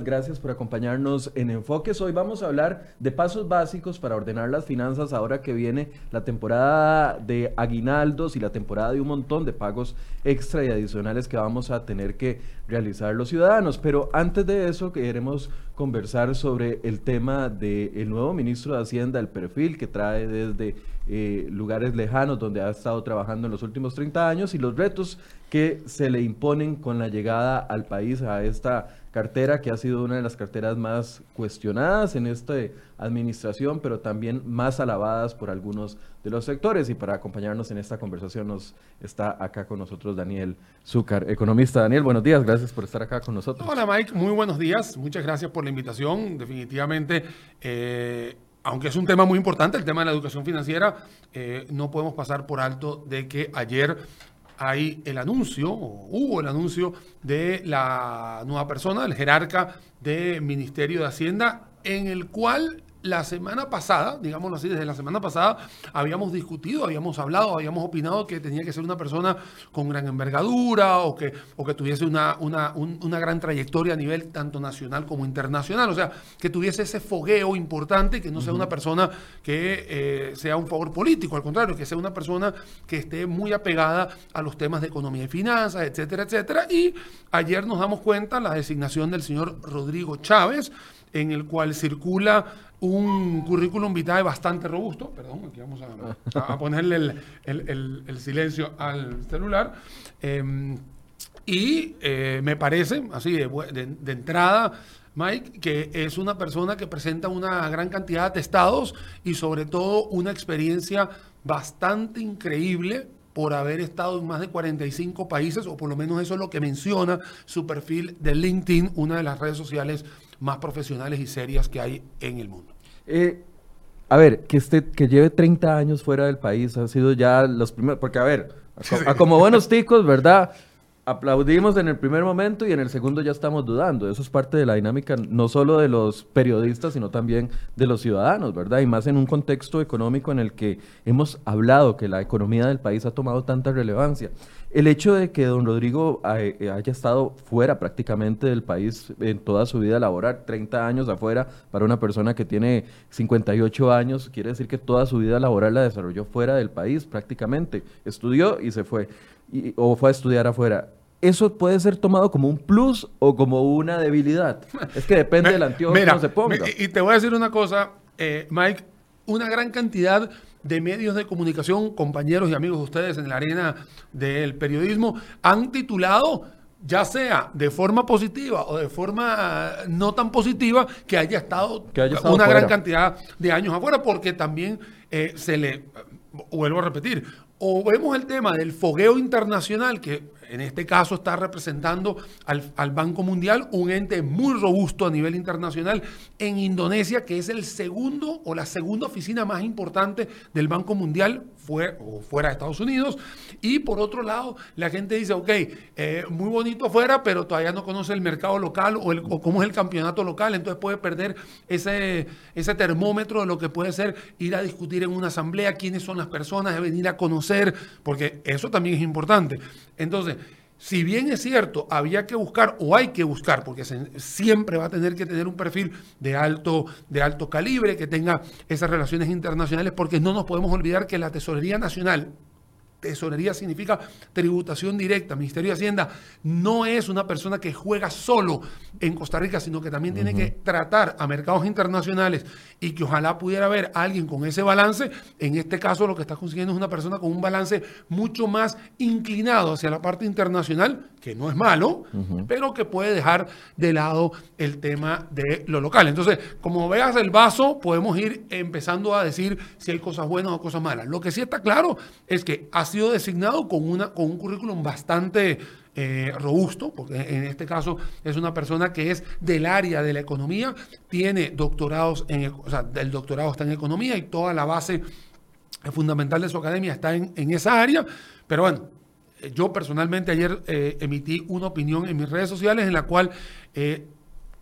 Gracias por acompañarnos en Enfoques. Hoy vamos a hablar de pasos básicos para ordenar las finanzas ahora que viene la temporada de aguinaldos y la temporada de un montón de pagos extra y adicionales que vamos a tener que realizar los ciudadanos. Pero antes de eso queremos conversar sobre el tema del nuevo ministro de Hacienda, el perfil que trae desde eh, lugares lejanos donde ha estado trabajando en los últimos 30 años y los retos que se le imponen con la llegada al país a esta cartera que ha sido una de las carteras más cuestionadas en esta administración, pero también más alabadas por algunos de los sectores. Y para acompañarnos en esta conversación nos está acá con nosotros Daniel Zúcar, economista. Daniel, buenos días, gracias por estar acá con nosotros. Hola Mike, muy buenos días, muchas gracias por la invitación. Definitivamente... Eh, aunque es un tema muy importante, el tema de la educación financiera, eh, no podemos pasar por alto de que ayer hay el anuncio, o hubo el anuncio de la nueva persona, el jerarca del Ministerio de Hacienda, en el cual la semana pasada, digámoslo así, desde la semana pasada, habíamos discutido, habíamos hablado, habíamos opinado que tenía que ser una persona con gran envergadura o que, o que tuviese una, una, una gran trayectoria a nivel tanto nacional como internacional. O sea, que tuviese ese fogueo importante, que no sea una persona que eh, sea un favor político, al contrario, que sea una persona que esté muy apegada a los temas de economía y finanzas, etcétera, etcétera. Y ayer nos damos cuenta la designación del señor Rodrigo Chávez, en el cual circula un currículum vitae bastante robusto. Perdón, aquí vamos a, ponerle el, silencio al celular. Em, y eh, me parece, así de, entrada, Mike, que es una persona que presenta una gran cantidad de estados y sobre todo una experiencia bastante increíble por haber estado en más de 45 países, o por lo menos eso es lo que menciona su perfil de LinkedIn, una de las redes sociales más profesionales y serias que hay en el mundo. Eh, a ver, que, este, que lleve 30 años fuera del país ha sido ya los primeros, porque a ver, como buenos ticos, ¿verdad? aplaudimos en el primer momento y en el segundo ya estamos dudando. Eso es parte de la dinámica no solo de los periodistas, sino también de los ciudadanos, ¿verdad? Y más en un contexto económico en el que hemos hablado que la economía del país ha tomado tanta relevancia. El hecho de que don Rodrigo eh, haya estado fuera prácticamente del país en toda su vida laboral, 30 años afuera, para una persona que tiene 58 años, quiere decir que toda su vida laboral la desarrolló fuera del país prácticamente. Estudió y se fue o fue a estudiar afuera, ¿eso puede ser tomado como un plus o como una debilidad? Es que depende del anteojo que se ponga. Y te voy a decir una cosa, eh, Mike, una gran cantidad de medios de comunicación, compañeros y amigos de ustedes en la arena del periodismo, han titulado ya sea de forma positiva o de forma no tan positiva, que haya estado, una gran cantidad de años afuera, porque también eh, se le, vuelvo a repetir, o vemos el tema del fogueo internacional, que en este caso está representando al, Banco Mundial, un ente muy robusto a nivel internacional en Indonesia, que es el segundo o la segunda oficina más importante del Banco Mundial fuera, o fuera de Estados Unidos. Y por otro lado, la gente dice, ok, eh, muy bonito afuera, pero todavía no conoce el mercado local o, el, cómo es el campeonato local, entonces puede perder ese, ese termómetro de lo que puede ser ir a discutir en una asamblea quiénes son las personas, de venir a conocer, porque eso también es importante. Entonces, si bien es cierto, había que buscar o hay que buscar, porque siempre va a tener que tener un perfil de alto, de alto calibre, que tenga esas relaciones internacionales, porque no nos podemos olvidar que la Tesorería Nacional tesorería significa tributación directa. Ministerio de Hacienda no es una persona que juega solo en Costa Rica, sino que también tiene que tratar a mercados internacionales y que ojalá pudiera haber alguien con ese balance. En este caso lo que está consiguiendo es una persona con un balance mucho más inclinado hacia la parte internacional, que no es malo, pero que puede dejar de lado el tema de lo local. Entonces, como veas el vaso, podemos ir empezando a decir si hay cosas buenas o cosas malas. Lo que sí está claro es que sido designado con, una, con un currículum bastante eh, robusto, porque en este caso es una persona que es del área de la economía, tiene doctorados en, o sea, el doctorado está en economía y toda la base fundamental de su academia está en, esa área, pero bueno, yo personalmente ayer eh, emití una opinión en mis redes sociales en la cual eh,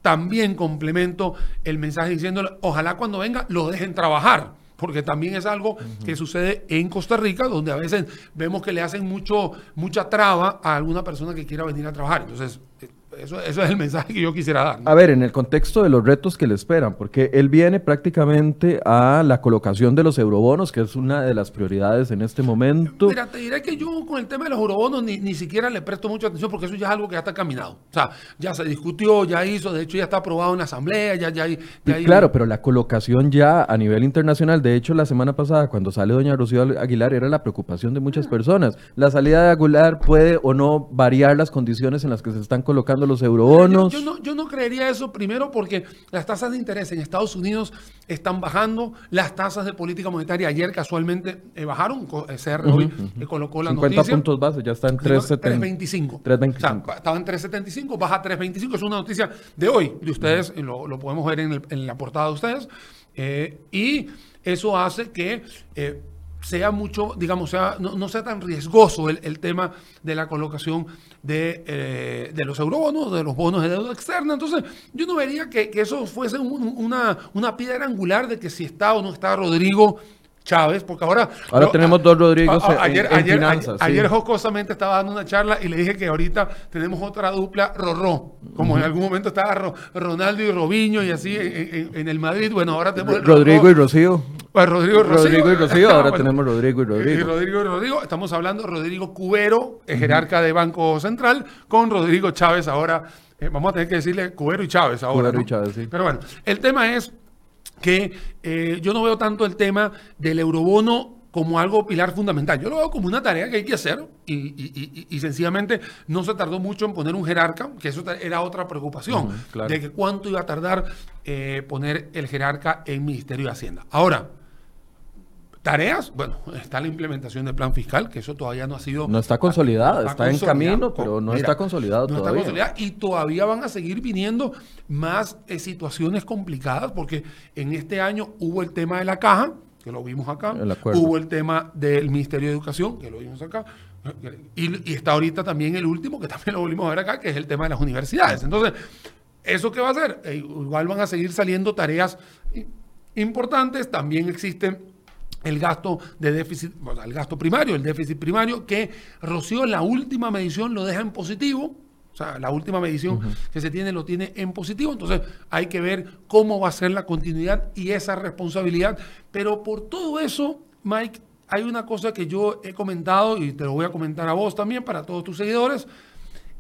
también complemento el mensaje diciéndole, ojalá cuando venga lo dejen trabajar porque también es algo que sucede en Costa Rica, donde a veces vemos que le hacen mucho, mucha traba a alguna persona que quiera venir a trabajar. Entonces, eh, Eso, eso, es el mensaje que yo quisiera dar. A ver, en el contexto de los retos que le esperan, porque él viene prácticamente a la colocación de los eurobonos, que es una de las prioridades en este momento. Mira, te diré que yo con el tema de los eurobonos ni, ni siquiera le presto mucha atención, porque eso ya es algo que ya está caminado. O sea, ya se discutió, ya hizo, de hecho ya está aprobado en la Asamblea, ya, ya, ya Claro, pero la colocación ya a nivel internacional, de hecho la semana pasada cuando sale doña Rocío Aguilar era la preocupación de muchas personas. La salida de Aguilar puede o no variar las condiciones en las que se están colocando los eurobonos. Yo, no, yo no creería eso primero porque las tasas de interés en Estados Unidos están bajando, las tasas de política monetaria ayer casualmente eh, bajaron, CR hoy colocó la 50 puntos base, ya está en 3.25. 3.25. estaba en 3.75, baja a 3.25, es una noticia de hoy, de ustedes, lo, lo, podemos ver en, en, la portada de ustedes, eh, y eso hace que... Eh, sea mucho, digamos, sea, no, sea tan riesgoso el, tema de la colocación de, eh, de, los eurobonos, de los bonos de deuda externa. Entonces, yo no vería que, eso fuese una, una piedra angular de que si está o no está Rodrigo Chávez, porque ahora... Ahora tenemos dos Rodrigos ayer, en, ayer, finanzas. Ayer, jocosamente estaba dando una charla y le dije que ahorita tenemos otra dupla Rorró, como en algún momento estaba Ronaldo y Robiño y así en, el Madrid. Bueno, ahora tenemos... Rodrigo y Rocío. Pues Rodrigo, Rodrigo y Rocío, ahora tenemos Rodrigo y Rodrigo. Y Rodrigo y Rodrigo, estamos hablando de Rodrigo Cubero, jerarca de Banco Central, con Rodrigo Chávez ahora. Eh, vamos a tener que decirle Cubero y Chávez ahora. Cubero y Chávez, sí. Pero bueno, el tema es que eh, yo no veo tanto el tema del eurobono como algo pilar fundamental. Yo lo veo como una tarea que hay que hacer y, sencillamente no se tardó mucho en poner un jerarca, que eso era otra preocupación, de que cuánto iba a tardar eh, poner el jerarca en Ministerio de Hacienda. Ahora, Tareas, bueno, está la implementación del plan fiscal, que eso todavía no ha sido... No está consolidado, está, en camino, pero no está consolidado no todavía. Está consolidado y todavía van a seguir viniendo más eh, situaciones complicadas, porque en este año hubo el tema de la caja, que lo vimos acá, hubo el tema del Ministerio de Educación, que lo vimos acá, y, está ahorita también el último, que también lo volvimos a ver acá, que es el tema de las universidades. Entonces, ¿eso qué va a hacer? Eh, igual van a seguir saliendo tareas importantes, también existen el gasto de déficit, el gasto primario, el déficit primario, que Rocío en la última medición lo deja en positivo. O sea, la última medición que se tiene lo tiene en positivo. Entonces hay que ver cómo va a ser la continuidad y esa responsabilidad. Pero por todo eso, Mike, hay una cosa que yo he comentado y te lo voy a comentar a vos también, para todos tus seguidores,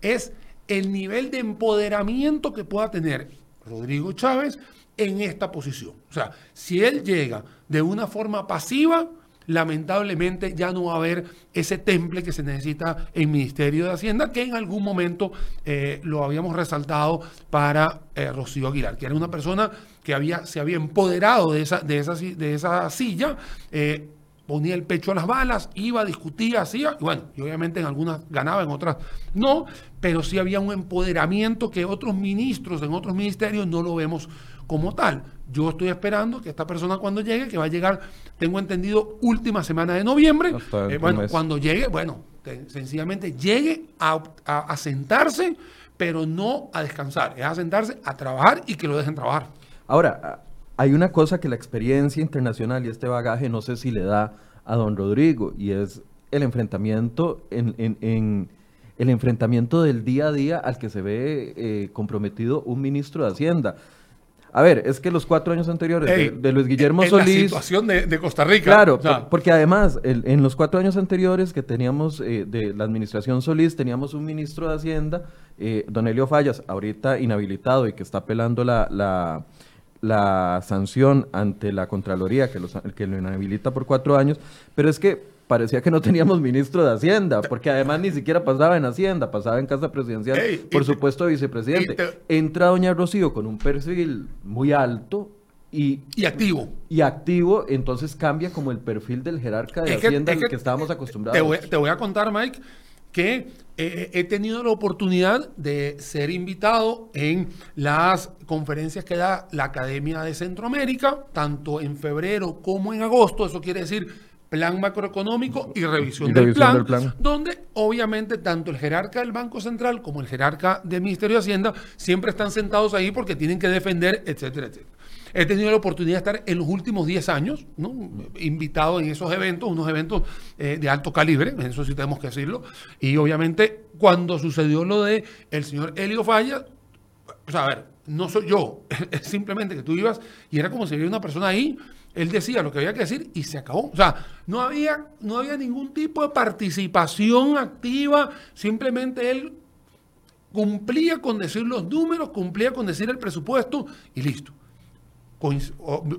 es el nivel de empoderamiento que pueda tener Rodrigo Chávez en esta posición. O sea, si él llega de una forma pasiva, lamentablemente ya no va a haber ese temple que se necesita en Ministerio de Hacienda, que en algún momento eh, lo habíamos resaltado para eh, Rocío Aguilar, que era una persona que había, se había empoderado de esa, de esa, de esa silla. Eh, ponía el pecho a las balas, iba, discutía, hacía, y bueno, y obviamente en algunas ganaba, en otras no, pero sí había un empoderamiento que otros ministros en otros ministerios no lo vemos como tal. Yo estoy esperando que esta persona cuando llegue, que va a llegar, tengo entendido, última semana de noviembre, eh, bueno, cuando llegue, bueno, sencillamente llegue a, sentarse, pero no a descansar, es a sentarse, a trabajar y que lo dejen trabajar. Ahora, hay una cosa que la experiencia internacional y este bagaje no sé si le da a don Rodrigo, y es el enfrentamiento en, el enfrentamiento del día a día al que se ve eh, comprometido un ministro de Hacienda. A ver, es que los cuatro años anteriores de, Luis Guillermo en Solís. La situación de, Costa Rica. Claro, porque además, en los cuatro años anteriores que teníamos eh, de la administración Solís, teníamos un ministro de Hacienda, eh, Don Elio Fallas, ahorita inhabilitado y que está apelando la, la, la sanción ante la Contraloría que, los, que lo inhabilita por cuatro años. Pero es que parecía que no teníamos ministro de Hacienda, porque además ni siquiera pasaba en Hacienda, pasaba en Casa Presidencial, por supuesto vicepresidente. Entra doña Rocío con un perfil muy alto y, y, activo. Y activo, entonces cambia como el perfil del jerarca de Hacienda al que, estábamos acostumbrados. Te voy, a contar, Mike, que eh, he tenido la oportunidad de ser invitado en las conferencias que da la Academia de Centroamérica, tanto en febrero como en agosto. Eso quiere decir plan macroeconómico y revisión, del, plan, donde obviamente tanto el jerarca del Banco Central como el jerarca del Ministerio de Hacienda siempre están sentados ahí porque tienen que defender, etcétera, etcétera. He tenido la oportunidad de estar en los últimos 10 años, ¿no? invitado en esos eventos, unos eventos eh, de alto calibre, eso sí tenemos que decirlo, y obviamente cuando sucedió lo de el señor Helio Falla, o sea, a ver, no soy yo, es simplemente que tú ibas y era como si hubiera una persona ahí, él decía lo que había que decir y se acabó. O sea, no había, no había ningún tipo de participación activa, simplemente él cumplía con decir los números, cumplía con decir el presupuesto y listo.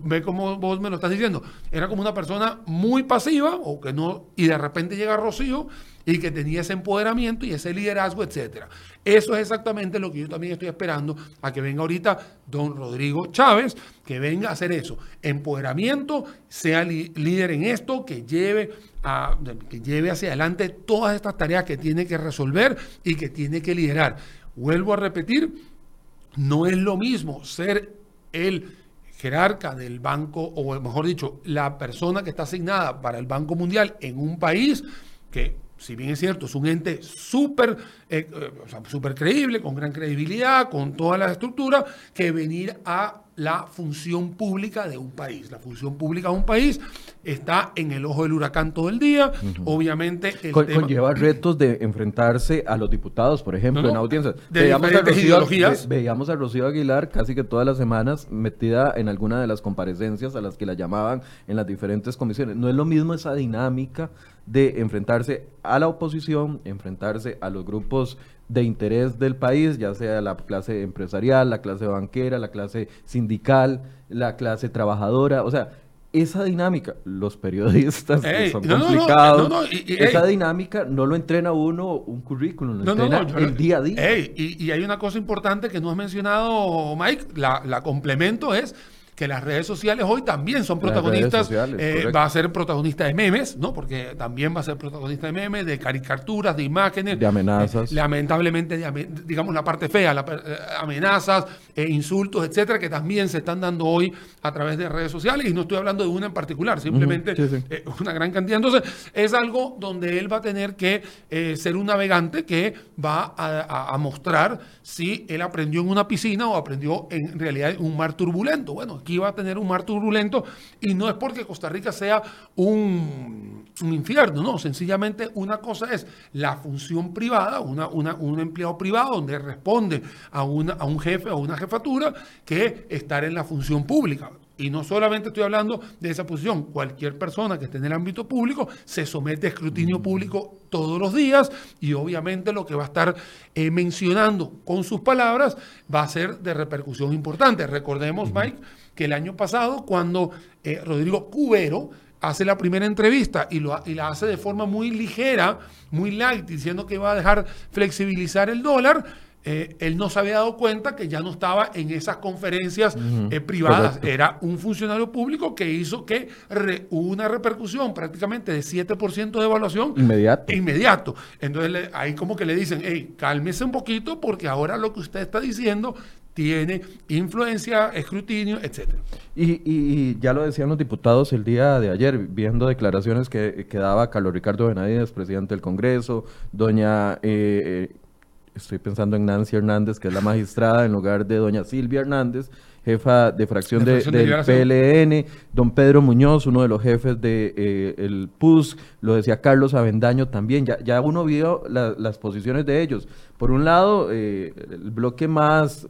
Ve cómo vos me lo estás diciendo. Era como una persona muy pasiva o que no, y de repente llega Rocío y que tenía ese empoderamiento y ese liderazgo, etcétera. Eso es exactamente lo que yo también estoy esperando a que venga ahorita don Rodrigo Chávez, que venga a hacer eso. Empoderamiento, sea líder en esto, que lleve, a, que lleve hacia adelante todas estas tareas que tiene que resolver y que tiene que liderar. Vuelvo a repetir, no es lo mismo ser el jerarca del banco, o mejor dicho, la persona que está asignada para el Banco Mundial en un país que si bien es cierto, es un ente súper eh, eh, creíble, con gran credibilidad, con toda la estructura, que venir a la función pública de un país. La función pública de un país está en el ojo del huracán todo el día. Obviamente. El Conlleva retos de enfrentarse a los diputados, por ejemplo, en audiencias. veíamos, a Rocío, veíamos a Rocío Aguilar casi que todas las semanas metida en alguna de las comparecencias a las que la llamaban en las diferentes comisiones. No es lo mismo esa dinámica de enfrentarse a la oposición, enfrentarse a los grupos de interés del país, ya sea la clase empresarial, la clase banquera, la clase sindical, la clase trabajadora, o sea, esa dinámica, los periodistas son complicados, esa dinámica no lo entrena uno un currículum, lo entrena el día a día. y, hay una cosa importante que no has mencionado, Mike, la, la complemento es que las redes sociales hoy también son protagonistas. Eh, va a ser protagonista de memes, ¿no? Porque también va a ser protagonista de memes, de caricaturas, de imágenes. De amenazas. Eh, lamentablemente, digamos la parte fea, la, eh, amenazas, insultos, etcétera, que también se están dando hoy a través de redes sociales. Y no estoy hablando de una en particular, simplemente una gran cantidad. Entonces, es algo donde él va a tener que ser un navegante que va a, a mostrar si él aprendió en una piscina o aprendió en realidad en un mar turbulento. Bueno, aquí va a tener un mar turbulento y no es porque Costa Rica sea un, infierno, no, sencillamente una cosa es la función privada, una, un empleado privado donde responde a, una, a un jefe o una jefatura que estar en la función pública. Y no solamente estoy hablando de esa posición, cualquier persona que esté en el ámbito público se somete a escrutinio público todos los días y obviamente lo que va a estar eh, mencionando con sus palabras va a ser de repercusión importante. Recordemos, Mike, que el año pasado cuando eh, Rodrigo Cubero hace la primera entrevista y, lo, y la hace de forma muy ligera, muy light, diciendo que va a dejar flexibilizar el dólar, eh, él no se había dado cuenta que ya no estaba en esas conferencias eh, privadas. Era un funcionario público que hizo que hubo una repercusión prácticamente de 7% de evaluación. Inmediato. Inmediato. Entonces ahí como que le dicen, hey, cálmese un poquito porque ahora lo que usted está diciendo tiene influencia, escrutinio, etcétera. Y, ya lo decían los diputados el día de ayer, viendo declaraciones que, que daba Carlos Ricardo Benavides, presidente del Congreso, doña eh, estoy pensando en Nancy Hernández, que es la magistrada, en lugar de doña Silvia Hernández, jefa de fracción, de, del PLN, don Pedro Muñoz, uno de los jefes del de, eh, PUS, lo decía Carlos Avendaño también, ya, ya uno vio las posiciones de ellos. Por un lado, eh, el bloque más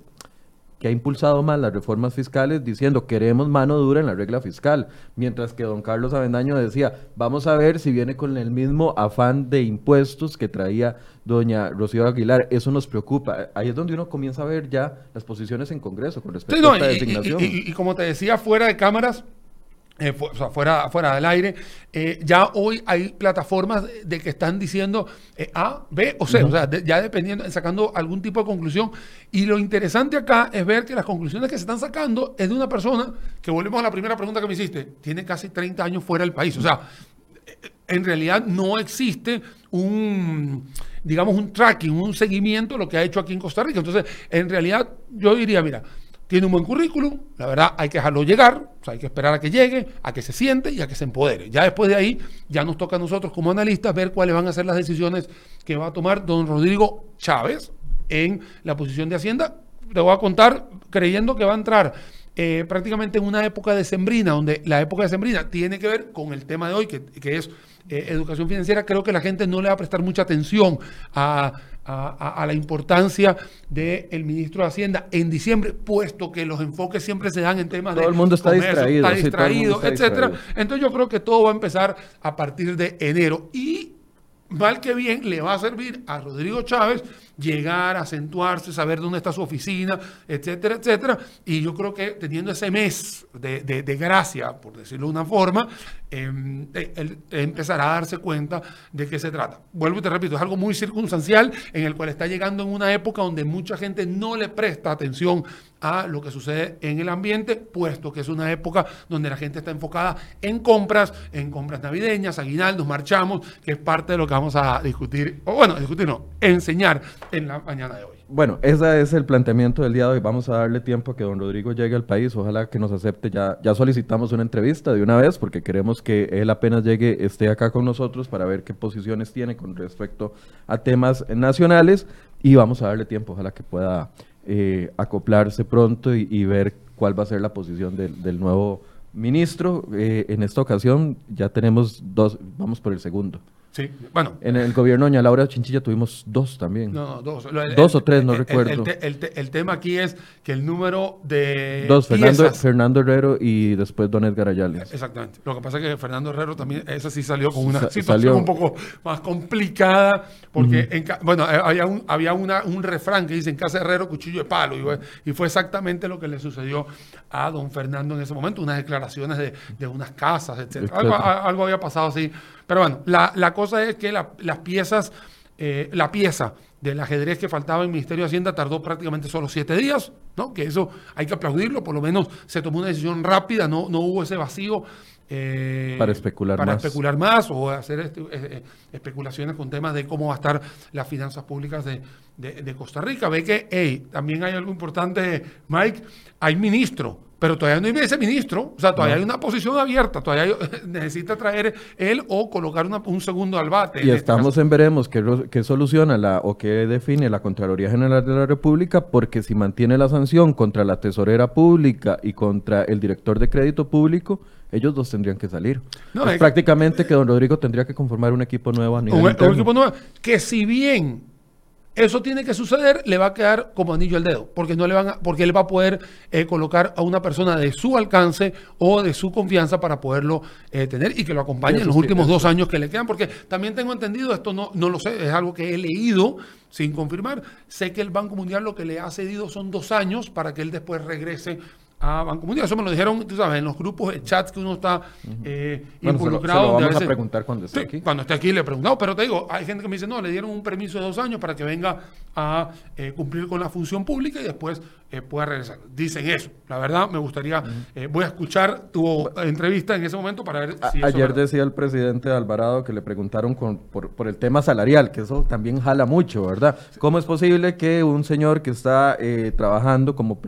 que ha impulsado más las reformas fiscales diciendo queremos mano dura en la regla fiscal, mientras que don Carlos Avendaño decía, vamos a ver si viene con el mismo afán de impuestos que traía doña Rocío Aguilar, eso nos preocupa. Ahí es donde uno comienza a ver ya las posiciones en Congreso con respecto a esta designación. y como te decía, fuera de cámaras, eh, o sea, fuera, fuera del aire, eh, ya hoy hay plataformas de que están diciendo eh, A, B o C, o sea, ya dependiendo, sacando algún tipo de conclusión. Y lo interesante acá es ver que las conclusiones que se están sacando es de una persona, que volvemos a la primera pregunta que me hiciste, tiene casi 30 años fuera del país. O sea, en realidad no existe un, digamos, un tracking, un seguimiento de lo que ha hecho aquí en Costa Rica. Entonces, en realidad, yo diría, mira, tiene un buen currículum, la verdad hay que dejarlo llegar, o sea, hay que esperar a que llegue, a que se siente y a que se empodere. Ya después de ahí, ya nos toca a nosotros como analistas ver cuáles van a ser las decisiones que va a tomar don Rodrigo Chávez en la posición de Hacienda. Te voy a contar creyendo que va a entrar eh, prácticamente en una época de sembrina, donde la época de sembrina tiene que ver con el tema de hoy, que, que es eh, educación financiera, creo que la gente no le va a prestar mucha atención a, a, la importancia del ministro de Hacienda en diciembre, puesto que los enfoques siempre se dan en temas de... Todo el mundo está distraído. Está distraído, etcétera. Entonces yo creo que todo va a empezar a partir de enero. Y mal que bien le va a servir a Rodrigo Chávez llegar, acentuarse, saber dónde está su oficina, etcétera, etcétera. Y yo creo que teniendo ese mes de, de, gracia, por decirlo de una forma, em, eh, él empezará a darse cuenta de qué se trata. Vuelvo y te repito, es algo muy circunstancial en el cual está llegando en una época donde mucha gente no le presta atención a lo que sucede en el ambiente, puesto que es una época donde la gente está enfocada en compras, en compras navideñas, aguinaldos, marchamos, que es parte de lo que vamos a discutir, o bueno, discutir no, enseñar en la mañana de hoy. Bueno, ese es el planteamiento del día de hoy. Vamos a darle tiempo a que don Rodrigo llegue al país. Ojalá que nos acepte. Ya, ya solicitamos una entrevista de una vez porque queremos que él apenas llegue, esté acá con nosotros para ver qué posiciones tiene con respecto a temas nacionales. Y vamos a darle tiempo. Ojalá que pueda eh, acoplarse pronto y, ver cuál va a ser la posición del, nuevo ministro. Eh, en esta ocasión ya tenemos dos, vamos por el segundo. Sí, bueno. En el gobierno de doña Laura Chinchilla tuvimos dos también. No, dos. dos o tres, no recuerdo. El, tema aquí es que el número de. Dos, Fernando, Fernando Herrero y después Don Edgar Ayales. Exactamente. Lo que pasa es que Fernando Herrero también, esa sí salió con una situación un poco más complicada, porque, bueno, eh, había, un, había una, un refrán que dice: en casa de Herrero, cuchillo de palo. Y, fue exactamente lo que le sucedió a don Fernando en ese momento, unas declaraciones de, de unas casas, etc. Algo, algo había pasado así. Pero bueno, la, la cosa es que las piezas, eh, la pieza del ajedrez que faltaba en el Ministerio de Hacienda tardó prácticamente solo siete días, ¿no? Que eso hay que aplaudirlo, por lo menos se tomó una decisión rápida, no, no hubo ese vacío. Eh, para especular para más. especular más o hacer este, eh, especulaciones con temas de cómo va a estar las finanzas públicas de, de Costa Rica. Ve que, hey, también hay algo importante, Mike, hay ministro pero todavía no hay viceministro, o sea, todavía hay una posición abierta, todavía necesita traer él o colocar un segundo al bate. Y este estamos en veremos qué, soluciona la o qué define la Contraloría General de la República, porque si mantiene la sanción contra la tesorera pública y contra el director de crédito público, ellos dos tendrían que salir. No, prácticamente que don Rodrigo tendría que conformar un equipo nuevo a nivel un, un equipo nuevo que si bien eso tiene que suceder, le va a quedar como anillo al dedo, porque no le van a, porque él va a poder eh, colocar a una persona de su alcance o de su confianza para poderlo eh, tener y que lo acompañe en los últimos dos años que le quedan, porque también tengo entendido, esto no, no lo sé, es algo que he leído sin confirmar, sé que el Banco Mundial lo que le ha cedido son dos años para que él después regrese a Banco Mundial. Eso me lo dijeron, tú sabes, en los grupos de chats que uno está eh, involucrado. vamos a preguntar cuando esté aquí. Cuando esté aquí le preguntamos, pero te digo, hay gente que me dice, no, le dieron un permiso de dos años para que venga a eh, cumplir con la función pública y después eh, pueda regresar. Dicen eso. La verdad, me gustaría, eh, voy a escuchar tu entrevista en ese momento para ver si... ayer decía el presidente Alvarado que le preguntaron por, el tema salarial, que eso también jala mucho, ¿verdad? ¿Cómo es posible que un señor que está trabajando como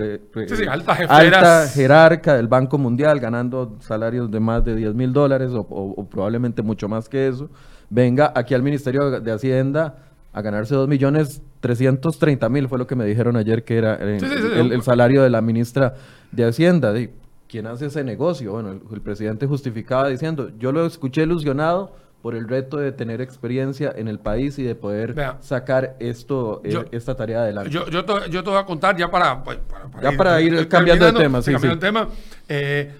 alta, jerarca del Banco Mundial, ganando salarios de más de 10 mil dólares o probablemente mucho más que eso, venga aquí al Ministerio de Hacienda a ganarse 2 millones 330 mil, fue lo que me dijeron ayer que era eh, el, salario de la ministra de Hacienda. De, ¿Quién hace ese negocio? Bueno, el, presidente justificaba diciendo, yo lo escuché ilusionado por el reto de tener experiencia en el país y de poder sacar esto, eh, esta tarea adelante. Yo, yo, te, yo te voy a contar ya para... Pues, ya para ir cambiando de tema. Sí, sí. tema. Eh,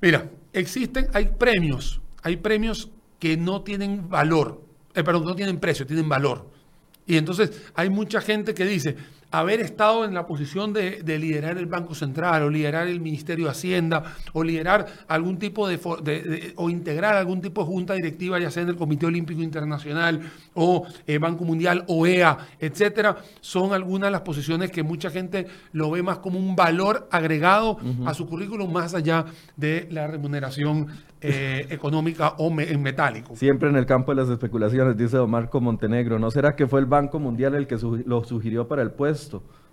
mira, existen, hay premios, hay premios que no tienen valor, perdón, no tienen precio, tienen valor. Y entonces hay mucha gente que dice, haber estado en la posición de, liderar el Banco Central o liderar el Ministerio de Hacienda o liderar algún tipo de, o integrar algún tipo de junta directiva, ya sea en el Comité Olímpico Internacional o eh, Banco Mundial, OEA, etcétera, son algunas de las posiciones que mucha gente lo ve más como un valor agregado a su currículum más allá de la remuneración eh, económica o en metálico. Siempre en el campo de las especulaciones, dice Don Marco Montenegro, ¿no será que fue el Banco Mundial el que lo sugirió para el puesto?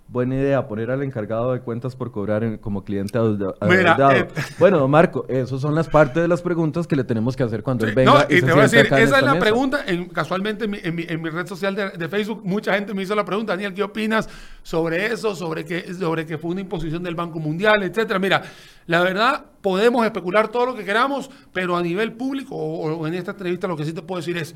Buena idea poner al encargado de cuentas por cobrar como cliente Mira, eh, bueno, Marco, esas son las partes de las preguntas que le tenemos que hacer cuando él venga. No, y, te voy a decir, esa es la pregunta. casualmente en mi, red social de, Facebook, mucha gente me hizo la pregunta, Daniel, ¿qué opinas sobre eso? Sobre que, sobre que fue una imposición del Banco Mundial, etcétera. Mira, la verdad, podemos especular todo lo que queramos, pero a nivel público o en esta entrevista lo que sí te puedo decir es,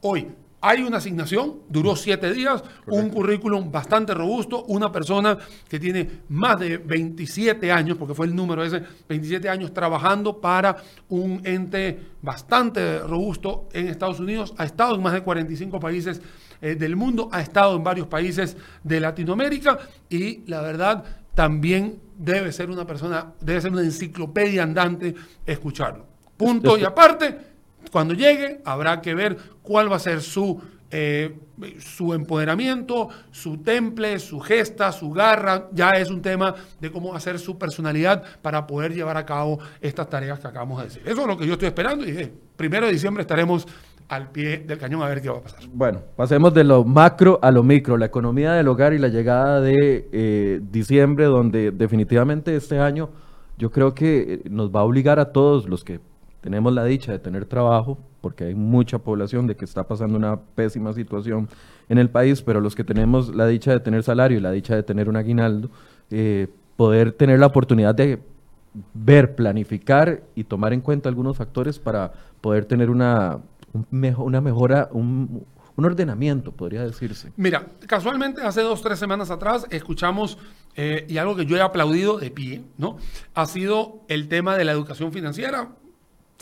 hoy hay una asignación, duró siete días, un currículum bastante robusto, una persona que tiene más de 27 años, porque fue el número ese, 27 años trabajando para un ente bastante robusto en Estados Unidos, ha estado en más de 45 países eh, del mundo, ha estado en varios países de Latinoamérica y la verdad también debe ser una persona, debe ser una enciclopedia andante escucharlo. Punto y aparte cuando llegue, habrá que ver cuál va a ser su, eh, su empoderamiento, su temple, su gesta, su garra. Ya es un tema de cómo ser su personalidad para poder llevar a cabo estas tareas que acabamos de decir. Eso es lo que yo estoy esperando y eh, primero de diciembre estaremos al pie del cañón a ver qué va a pasar. Bueno, pasemos de lo macro a lo micro, la economía del hogar y la llegada de eh, diciembre, donde definitivamente este año yo creo que nos va a obligar a todos los que tenemos la dicha de tener trabajo, porque hay mucha población de que está pasando una pésima situación en el país, pero los que tenemos la dicha de tener salario y la dicha de tener un aguinaldo, eh, poder tener la oportunidad de ver, planificar y tomar en cuenta algunos factores para poder tener una, una mejora, un, un ordenamiento, podría decirse. Mira, casualmente hace dos, tres semanas atrás escuchamos, eh, y algo que yo he aplaudido de pie, ¿no? Ha sido el tema de la educación financiera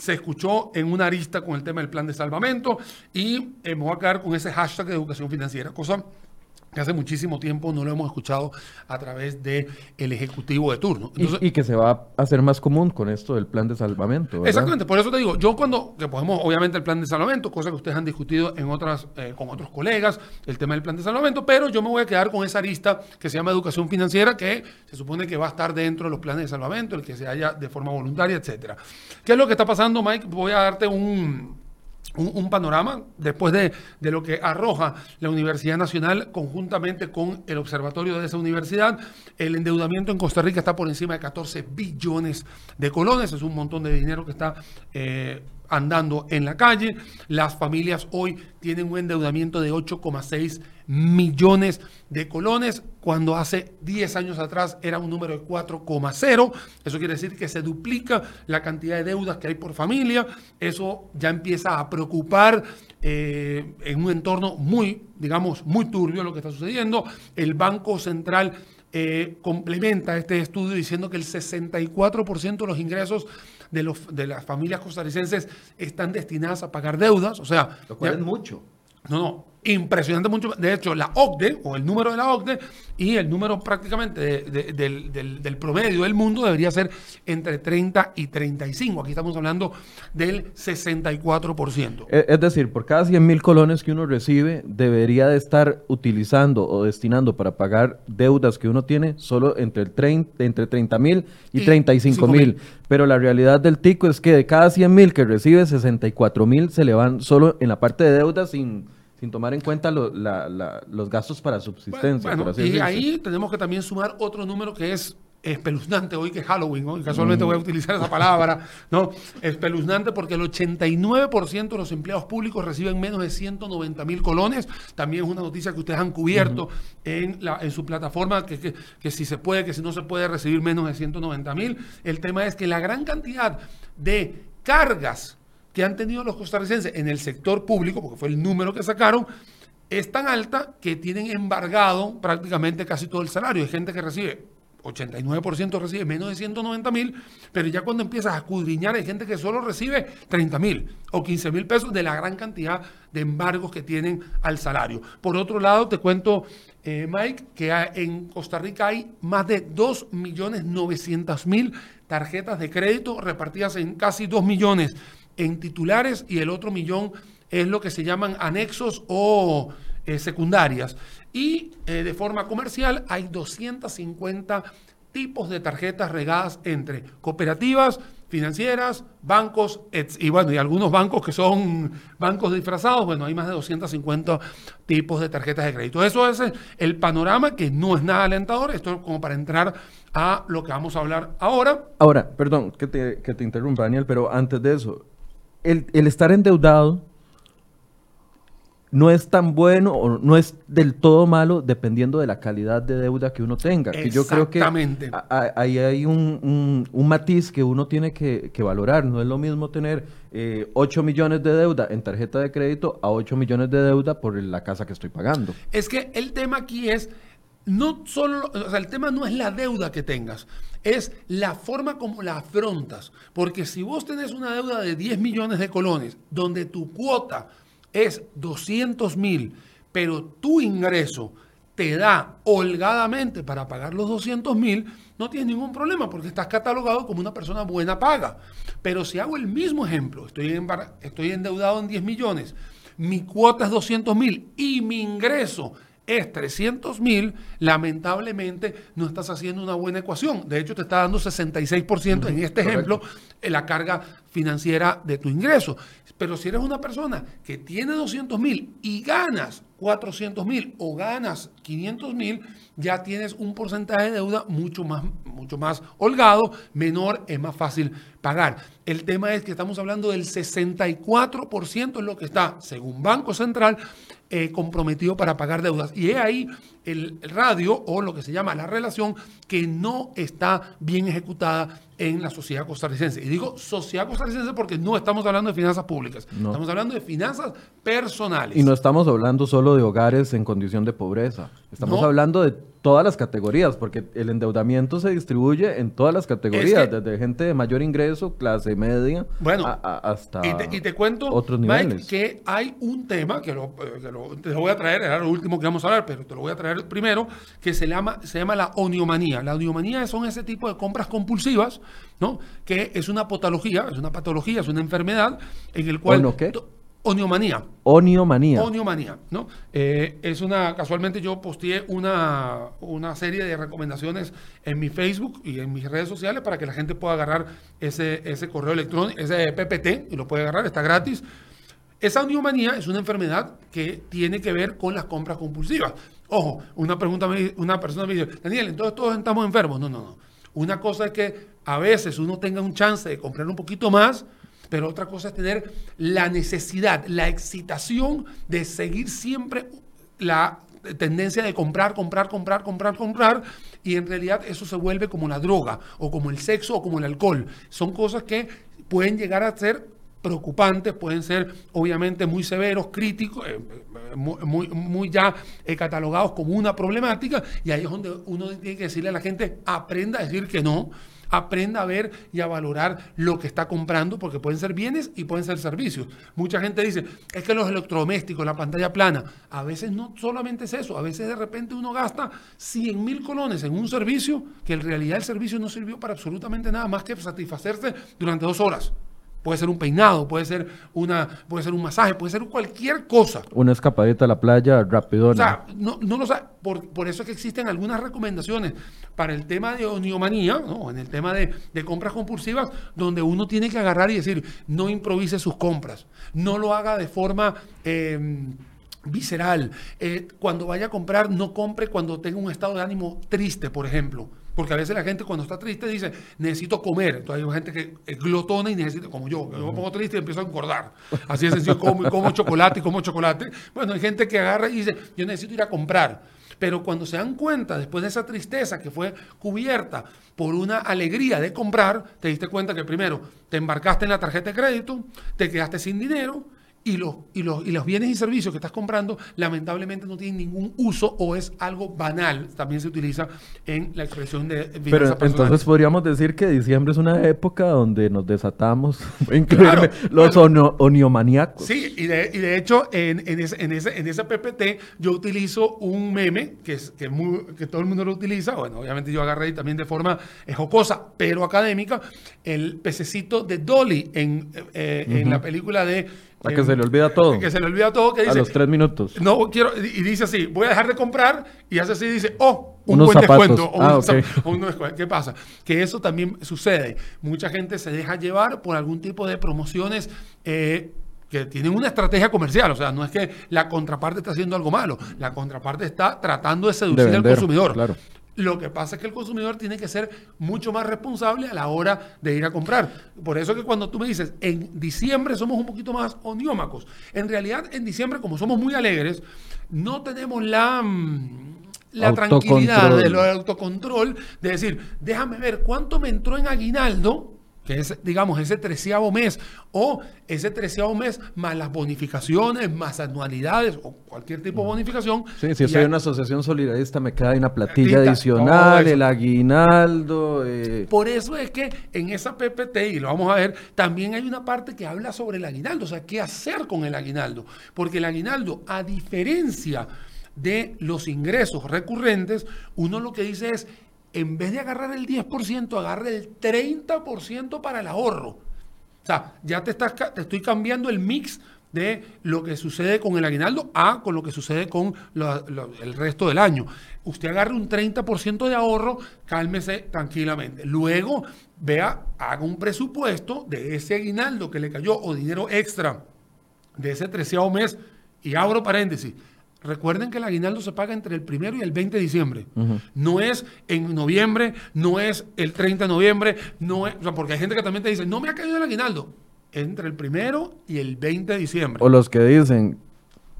se escuchó en una arista con el tema del plan de salvamento y eh, me voy a quedar con ese hashtag de educación financiera, cosa que hace muchísimo tiempo no lo hemos escuchado a través del el Ejecutivo de turno. y, que se va a hacer más común con esto del plan de salvamento. Exactamente, por eso te digo, yo cuando, que podemos, obviamente el plan de salvamento, cosa que ustedes han discutido en otras, eh, con otros colegas, el tema del plan de salvamento, pero yo me voy a quedar con esa lista que se llama educación financiera, que se supone que va a estar dentro de los planes de salvamento, el que se haya de forma voluntaria, etcétera. ¿Qué es lo que está pasando, Mike? Voy a darte un un, panorama después de, lo que arroja la Universidad Nacional conjuntamente con el observatorio de esa universidad. El endeudamiento en Costa Rica está por encima de 14 billones de colones, es un montón de dinero que está... Eh, andando en la calle. Las familias hoy tienen un endeudamiento de 8,6 millones de colones, cuando hace 10 años atrás era un número de 4,0. Eso quiere decir que se duplica la cantidad de deudas que hay por familia. Eso ya empieza a preocupar eh, en un entorno muy, digamos, muy turbio lo que está sucediendo. El Banco Central eh, complementa este estudio diciendo que el 64% de los ingresos de, los, de las familias costarricenses están destinadas a pagar deudas. O sea, lo cual es mucho. No, no, impresionante mucho. De hecho, la OCDE, o el número de la OCDE, y el número prácticamente del, promedio del mundo debería ser entre 30 y 35. Aquí estamos hablando del 64%. E, es decir, por cada 100 mil colones que uno recibe, debería de estar utilizando o destinando para pagar deudas que uno tiene solo entre, el 30, entre 30 mil y, 35 mil. Pero la realidad del tico es que de cada 100 mil que recibe, 64 mil se le van solo en la parte de deudas sin sin tomar en cuenta los gastos para subsistencia. y ahí tenemos que también sumar otro número que es espeluznante hoy que es Halloween, ¿no? y casualmente voy a utilizar esa palabra, ¿no? Espeluznante porque el 89% de los empleados públicos reciben menos de 190 mil colones. También es una noticia que ustedes han cubierto en, la, en su plataforma, que, que, si se puede, que si no se puede recibir menos de 190 mil. El tema es que la gran cantidad de cargas que han tenido los costarricenses en el sector público, porque fue el número que sacaron, es tan alta que tienen embargado prácticamente casi todo el salario. Hay gente que recibe 89% recibe menos de 190 mil, pero ya cuando empiezas a escudriñar hay gente que solo recibe 30 mil o 15 mil pesos de la gran cantidad de embargos que tienen al salario. Por otro lado, te cuento, eh, Mike, que en Costa Rica hay más de 2 millones 900 mil tarjetas de crédito repartidas en casi 2 millones en titulares y el otro millón es lo que se llaman anexos o eh, secundarias. Y eh, de forma comercial hay 250 tipos de tarjetas regadas entre cooperativas, financieras, bancos y bueno, y algunos bancos que son bancos disfrazados, bueno, hay más de 250 tipos de tarjetas de crédito. Eso es el panorama que no es nada alentador, esto es como para entrar a lo que vamos a hablar ahora. Ahora, perdón que te, que te interrumpa, Daniel, pero antes de eso, el, el estar endeudado no es tan bueno o no es del todo malo dependiendo de la calidad de deuda que uno tenga. Que yo creo que ahí hay un, matiz que uno tiene que, valorar. No es lo mismo tener eh, 8 millones de deuda en tarjeta de crédito a 8 millones de deuda por la casa que estoy pagando. Es que el tema aquí es, no solo, o sea, el tema no es la deuda que tengas, es la forma como la afrontas. Porque si vos tenés una deuda de 10 millones de colones, donde tu cuota es 200 mil, pero tu ingreso te da holgadamente para pagar los 200 mil, no tienes ningún problema porque estás catalogado como una persona buena paga. Pero si hago el mismo ejemplo, estoy, estoy endeudado en 10 millones, mi cuota es 200 mil y mi ingreso es 300 mil, lamentablemente no estás haciendo una buena ecuación. De hecho, te está dando 66% en este ejemplo en la carga financiera de tu ingreso. Pero si eres una persona que tiene 200 mil y ganas 400 mil o ganas 500 mil, ya tienes un porcentaje de deuda mucho más, mucho más holgado, menor, es más fácil pagar. El tema es que estamos hablando del 64% es lo que está, según Banco Central, eh, comprometido para pagar deudas. Y es ahí el radio o lo que se llama la relación que no está bien ejecutada en la sociedad costarricense. Y digo sociedad costarricense porque no estamos hablando de finanzas públicas, estamos hablando de finanzas personales. Y no estamos hablando solo de hogares en condición de pobreza, estamos hablando de todas las categorías, porque el endeudamiento se distribuye en todas las categorías, desde gente de mayor ingreso, clase media, bueno, hasta y te, cuento, otros niveles. que hay un tema que, lo, eh, te lo voy a traer, era lo último que vamos a hablar, pero te lo voy a traer primero, que se llama, se llama la oniomanía. La oniomanía son ese tipo de compras compulsivas, ¿no? Que es una patología, es una patología, es una enfermedad en el cual... ¿qué? Oniomanía. Oniomanía. Oniomanía, ¿no? Eh, es una, casualmente yo posteé una, una, serie de recomendaciones en mi Facebook y en mis redes sociales para que la gente pueda agarrar ese, ese correo electrónico, ese PPT, y lo puede agarrar, está gratis. Esa oniomanía es una enfermedad que tiene que ver con las compras compulsivas. Ojo, una, pregunta una persona me dice, Daniel, entonces todos estamos enfermos. No, no, no. Una cosa es que a veces uno tenga un chance de comprar un poquito más, pero otra cosa es tener la necesidad, la excitación de seguir siempre la tendencia de comprar, comprar, comprar, comprar, comprar, y en realidad eso se vuelve como la droga, o como el sexo, o como el alcohol. Son cosas que pueden llegar a ser preocupantes, pueden ser obviamente muy severos, críticos, eh, muy, muy, ya eh, catalogados como una problemática, y ahí es donde uno tiene que decirle a la gente, aprenda a decir que no, aprenda a ver y a valorar lo que está comprando, porque pueden ser bienes y pueden ser servicios. Mucha gente dice, es que los electrodomésticos, la pantalla plana, a veces no solamente es eso, a veces de repente uno gasta 100 mil colones en un servicio que en realidad el servicio no sirvió para absolutamente nada más que satisfacerse durante dos horas. Puede ser un peinado, puede ser, una, puede ser un masaje, puede ser cualquier cosa. Una escapadita a la playa rápido. O sea, no, no lo sabe. Por, por, eso es que existen algunas recomendaciones para el tema de oniomanía, ¿no? en el tema de, de, compras compulsivas, donde uno tiene que agarrar y decir, no improvise sus compras, no lo haga de forma... Em, visceral. Eh, cuando vaya a comprar, no compre cuando tenga un estado de ánimo triste, por ejemplo. Porque a veces la gente cuando está triste dice, necesito comer. Entonces hay gente que es glotona y necesita, como yo, yo me pongo triste y empiezo a engordar. Así es como, como chocolate y como chocolate. Bueno, hay gente que agarra y dice, yo necesito ir a comprar. Pero cuando se dan cuenta, después de esa tristeza que fue cubierta por una alegría de comprar, te diste cuenta que primero te embarcaste en la tarjeta de crédito, te quedaste sin dinero y los, y, los, y los bienes y servicios que estás comprando lamentablemente no tienen ningún uso o es algo banal. También se utiliza en la expresión de Pero entonces podríamos decir que diciembre es una época donde nos desatamos, incluirme, los oniomaníacos. Sí, y de, y de hecho en, en, ese, en, ese, en ese PPT yo utilizo un meme que, es, que, que todo el mundo lo utiliza. Bueno, obviamente yo agarré también de forma eh, jocosa, pero académica, el pececito de Dolly en, eh, en la película de A que se le olvida todo. Que se le olvida todo, que dice... A los tres minutos. No, quiero... Y dice así, voy a dejar de comprar, y hace así, dice, oh, un Unos buen zapatos. descuento. o Ah, un ok. zap- o un descuento. ¿Qué pasa? Que eso también sucede. Mucha gente se deja llevar por algún tipo de promociones eh, que tienen una estrategia comercial. O sea, no es que la contraparte está haciendo algo malo. La contraparte está tratando de seducir De al consumidor. claro. Lo que pasa es que el consumidor tiene que ser mucho más responsable a la hora de ir a comprar. Por eso que cuando tú me dices, en diciembre somos un poquito más oniómacos. En realidad, en diciembre, como somos muy alegres, no tenemos la, mm, la tranquilidad del autocontrol de decir, déjame ver cuánto me entró en aguinaldo, que es, digamos, ese treceavo mes, o ese treceavo mes más las bonificaciones, más anualidades, o cualquier tipo de bonificación. Sí, si Y estoy a- en una asociación solidarista me queda una platilla adicional, el aguinaldo. eh, Por eso es que en esa PPT, y lo vamos a ver, también hay una parte que habla sobre el aguinaldo, o sea, qué hacer con el aguinaldo. Porque el aguinaldo, a diferencia de los ingresos recurrentes, uno lo que dice es, en vez de agarrar el 10%, agarre el 30% para el ahorro. O sea, ya te, estás, te estoy cambiando el mix de lo que sucede con el aguinaldo a con lo que sucede con el resto del año. Usted agarre un 30% de ahorro, cálmese tranquilamente. Luego, vea, haga un presupuesto de ese aguinaldo que le cayó o dinero extra de ese treceavo mes. Y abro paréntesis. Recuerden que el aguinaldo se paga entre el primero y el 20 de diciembre. No es en noviembre, no es el 30 de noviembre, no es, o sea, porque hay gente que también te dice, no me ha caído el aguinaldo. Entre el primero y el 20 de diciembre. o los que dicen,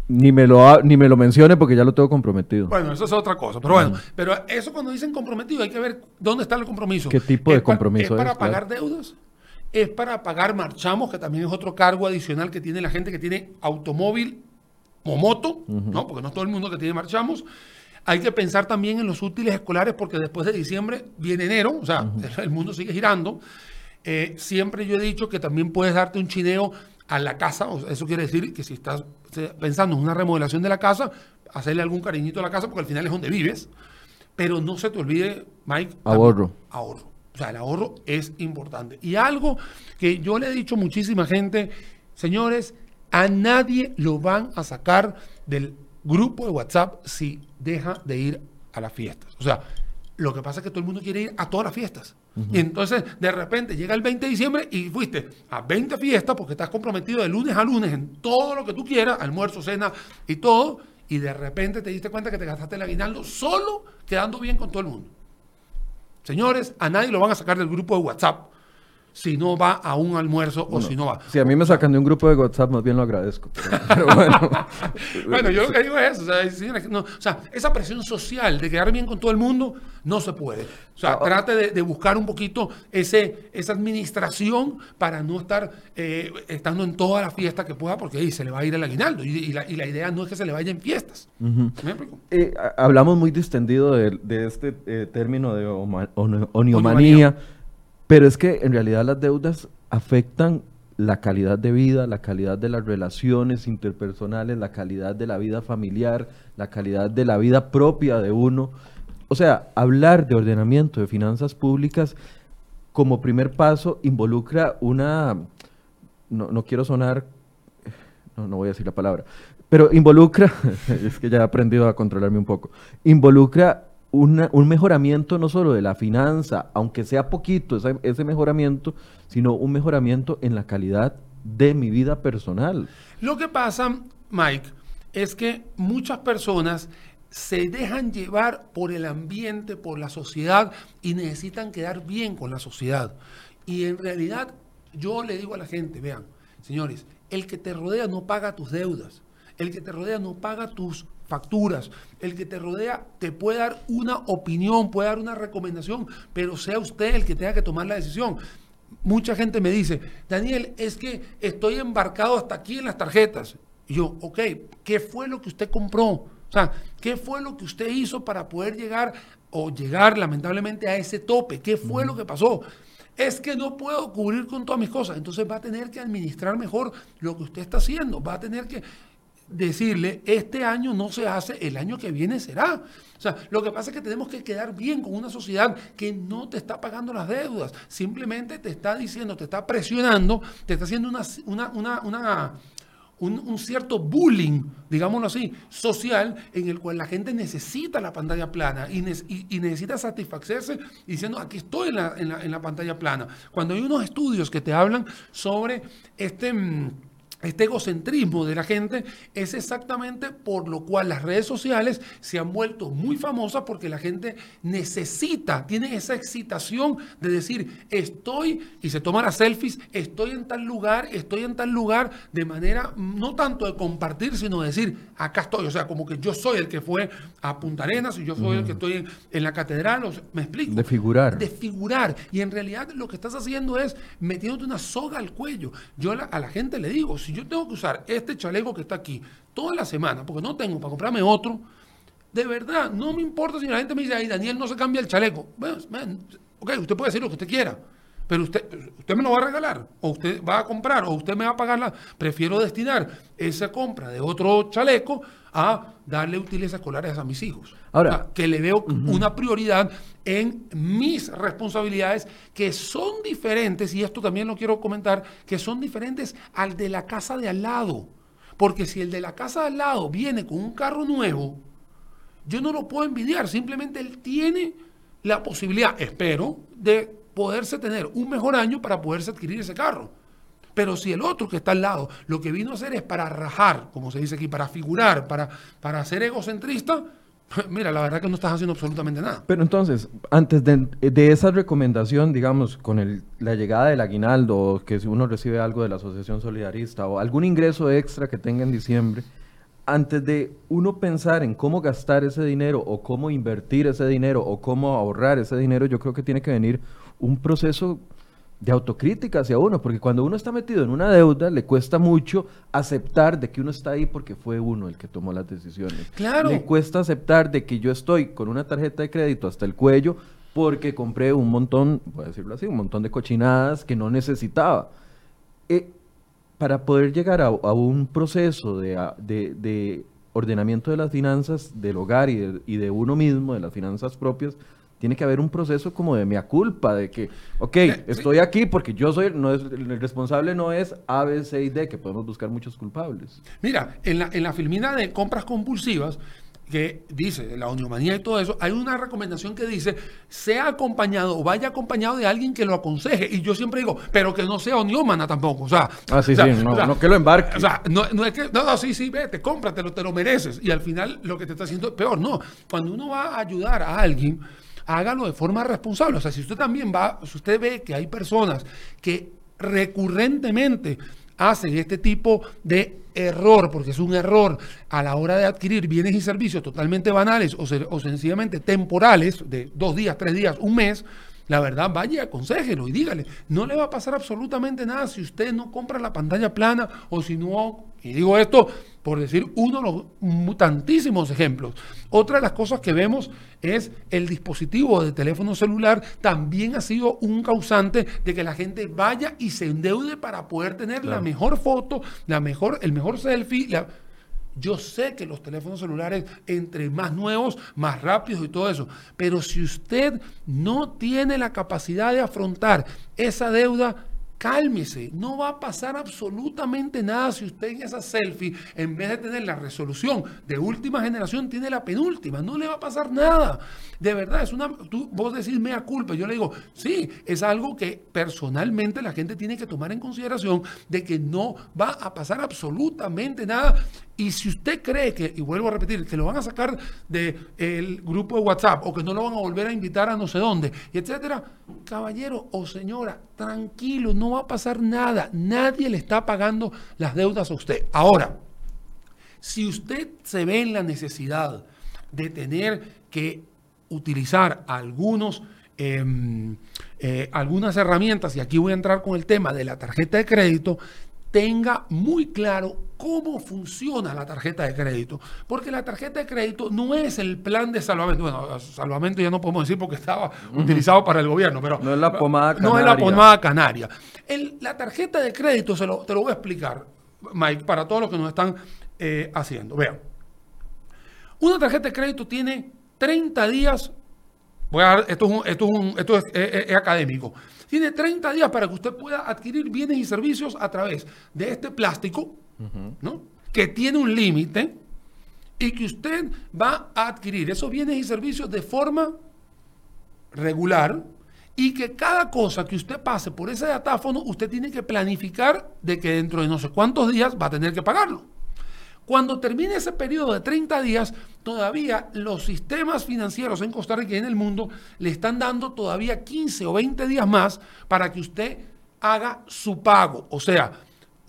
ni me, lo, ha- ni me lo mencione porque ya lo tengo comprometido. Bueno, eso es otra cosa. Pero bueno, pero eso cuando dicen comprometido, hay que ver dónde está el compromiso. ¿Qué tipo de ¿Es pa- compromiso ¿Es para es? Claro. pagar deudas? ¿Es para pagar marchamos, que también es otro cargo adicional que tiene la gente que tiene automóvil o moto? ¿no? Porque no es todo el mundo que tiene marchamos. Hay que pensar también en los útiles escolares porque después de diciembre viene enero, o sea, el mundo sigue girando. Eh, siempre yo he dicho que también puedes darte un chineo a la casa, o sea, eso quiere decir que si estás pensando en una remodelación de la casa, hacerle algún cariñito a la casa porque al final es donde vives, pero no se te olvide, Mike. Ahorro. Ahorro. O sea, el ahorro es importante. Y algo que yo le he dicho a muchísima gente, señores, a nadie lo van a sacar del grupo de WhatsApp si deja de ir a las fiestas. O sea, lo que pasa es que todo el mundo quiere ir a todas las fiestas. Y entonces, de repente, llega el 20 de diciembre y fuiste a 20 fiestas porque estás comprometido de lunes a lunes en todo lo que tú quieras, almuerzo, cena y todo, y de repente te diste cuenta que te gastaste el aguinaldo solo quedando bien con todo el mundo. Señores, a nadie lo van a sacar del grupo de WhatsApp si no va a un almuerzo o si no va. Si a mí me sacan de un grupo de WhatsApp, más bien lo agradezco. Pero, pero bueno. Bueno, yo lo que digo es eso. O sea, señores, no, o sea, esa presión social de quedar bien con todo el mundo no se puede. O sea, Ah, trate de, de buscar un poquito ese, esa administración para no estar eh, estando en toda la fiesta que pueda, porque ahí se le va a ir el aguinaldo. Y, y la, y la idea no es que se le vaya en fiestas. ¿Me explico? Eh, hablamos muy distendido de, de este eh, término de Oniomanía. Pero es que en realidad las deudas afectan la calidad de vida, la calidad de las relaciones interpersonales, la calidad de la vida familiar, la calidad de la vida propia de uno. O sea, hablar de ordenamiento de finanzas públicas como primer paso involucra una, no, no quiero sonar no, no voy a decir la palabra, pero involucra, es que ya he aprendido a controlarme un poco, involucra un mejoramiento no solo de la finanza, aunque sea poquito ese, ese mejoramiento, sino un mejoramiento en la calidad de mi vida personal. Lo que pasa, Mike, es que muchas personas se dejan llevar por el ambiente, por la sociedad y necesitan quedar bien con la sociedad. Y en realidad yo le digo a la gente, vean, señores, el que te rodea no paga tus deudas, el que te rodea no paga tus facturas, el que te rodea te puede dar una opinión, puede dar una recomendación, pero sea usted el que tenga que tomar la decisión mucha gente me dice, Daniel, es que estoy embarcado hasta aquí en las tarjetas. Y yo, ok, ¿qué fue lo que usted compró? O sea, ¿qué fue lo que usted hizo para poder llegar o llegar lamentablemente a ese tope? ¿Qué fue lo que pasó? Es que no puedo cubrir con todas mis cosas. Entonces va a tener que administrar mejor lo que usted está haciendo. Va a tener que decirle, este año no se hace, el año que viene será. O sea, lo que pasa es que tenemos que quedar bien con una sociedad que no te está pagando las deudas, simplemente te está diciendo, te está presionando, te está haciendo una, una, una, un, cierto bullying, digámoslo así, social, en el cual la gente necesita la pantalla plana y, necesita satisfacerse diciendo, aquí estoy en la, en la, pantalla plana. Cuando hay unos estudios que te hablan sobre este... Mm, este egocentrismo de la gente es exactamente por lo cual las redes sociales se han vuelto muy famosas porque la gente necesita, tiene esa excitación de decir, estoy, y se toman las selfies, estoy en tal lugar, estoy en tal lugar, de manera no tanto de compartir, sino de decir, acá estoy, o sea, como que yo soy el que fue a Punta Arenas y yo soy el que estoy en, la catedral, ¿me explico? De figurar. De figurar. Y en realidad lo que estás haciendo es metiéndote una soga al cuello. Yo a la gente le digo, si yo tengo que usar este chaleco que está aquí toda la semana, porque no tengo para comprarme otro, de verdad, no me importa si la gente me dice, ay, Daniel, no se cambia el chaleco. Bueno, usted puede decir lo que usted quiera, pero usted, usted me lo va a regalar, o usted va a comprar, o usted me va a pagar la... Prefiero destinar esa compra de otro chaleco a darle útiles escolares a mis hijos. Ahora, que le veo una prioridad en mis responsabilidades que son diferentes, y esto también lo quiero comentar, que son diferentes al de la casa de al lado. Porque si el de la casa de al lado viene con un carro nuevo, yo no lo puedo envidiar, simplemente él tiene la posibilidad, espero, de poderse tener un mejor año para poderse adquirir ese carro. Pero si el otro que está al lado lo que vino a hacer es para rajar, como se dice aquí, para figurar, para, para ser egocentrista, mira, la verdad que no estás haciendo absolutamente nada. Pero entonces, antes de, esa recomendación, digamos, con el, la llegada del aguinaldo, que si uno recibe algo de la Asociación Solidarista, o algún ingreso extra que tenga en diciembre, antes de uno pensar en cómo gastar ese dinero, o cómo invertir ese dinero, o cómo ahorrar ese dinero, yo creo que tiene que venir un proceso de autocrítica hacia uno, porque cuando uno está metido en una deuda, le cuesta mucho aceptar de que uno está ahí porque fue uno el que tomó las decisiones. Claro. Le cuesta aceptar de que yo estoy con una tarjeta de crédito hasta el cuello porque compré un montón, voy a decirlo así, un montón de cochinadas que no necesitaba. Eh, para poder llegar a, un proceso de, de, ordenamiento de las finanzas del hogar y y de uno mismo, de las finanzas propias, tiene que haber un proceso como de mea culpa, de que, ok, estoy aquí porque yo soy, no es, el responsable no es A, B, C y D, que podemos buscar muchos culpables. Mira, en la, en la filmina de compras compulsivas, que dice la oniomanía y todo eso, hay una recomendación que dice, sea acompañado o vaya acompañado de alguien que lo aconseje. Y yo siempre digo, pero que no sea oniómana tampoco. O sea, ah, sí, sí, no, que lo embarque. O sea, no, es que, no, no, sí, sí, vete, cómpratelo, te lo mereces. Y al final lo que te está haciendo es peor. No, cuando uno va a ayudar a alguien, hágalo de forma responsable. O sea, si usted también va, si usted ve que hay personas que recurrentemente hacen este tipo de error, porque es un error a la hora de adquirir bienes y servicios totalmente banales o, o sencillamente temporales, de dos días, tres días, un mes, la verdad, vaya aconsejelo y dígale, no le va a pasar absolutamente nada si usted no compra la pantalla plana o si no, y digo esto por decir uno de los tantísimos ejemplos. Otra de las cosas que vemos es el dispositivo de teléfono celular también ha sido un causante de que la gente vaya y se endeude para poder tener la mejor foto, la mejor, el mejor selfie. Yo sé que los teléfonos celulares, entre más nuevos, más rápidos y todo eso, pero si usted no tiene la capacidad de afrontar esa deuda, cálmese, no va a pasar absolutamente nada si usted en esa selfie, en vez de tener la resolución de última generación, tiene la penúltima, no le va a pasar nada. De verdad, es una, tú, vos decís mea culpa, yo le digo, sí, es algo que personalmente la gente tiene que tomar en consideración de que no va a pasar absolutamente nada y si usted cree que, y vuelvo a repetir, que lo van a sacar del grupo de WhatsApp o que no lo van a volver a invitar a no sé dónde, etcétera, caballero o señora, tranquilo, no va a pasar nada. Nadie le está pagando las deudas a usted. Ahora, si usted se ve en la necesidad de tener que utilizar algunos, em, eh, algunas herramientas, y aquí voy a entrar con el tema de la tarjeta de crédito, tenga muy claro cómo funciona la tarjeta de crédito. Porque la tarjeta de crédito no es el plan de salvamento. Bueno, salvamento ya no podemos decir porque estaba utilizado para el gobierno, pero no es la pomada canaria. No es la pomada canaria. la tarjeta de crédito, se lo, te lo voy a explicar, Mike, para todos los que nos están eh, haciendo. Vean, una tarjeta de crédito tiene 30 días. Voy a esto es, esto es, esto es académico tiene 30 días para que usted pueda adquirir bienes y servicios a través de este plástico, ¿no? Que tiene un límite y que usted va a adquirir esos bienes y servicios de forma regular y que cada cosa que usted pase por ese datáfono, usted tiene que planificar de que dentro de no sé cuántos días va a tener que pagarlo. Cuando termine ese periodo de 30 días, todavía los sistemas financieros en Costa Rica y en el mundo le están dando todavía 15 o 20 días más para que usted haga su pago. O sea,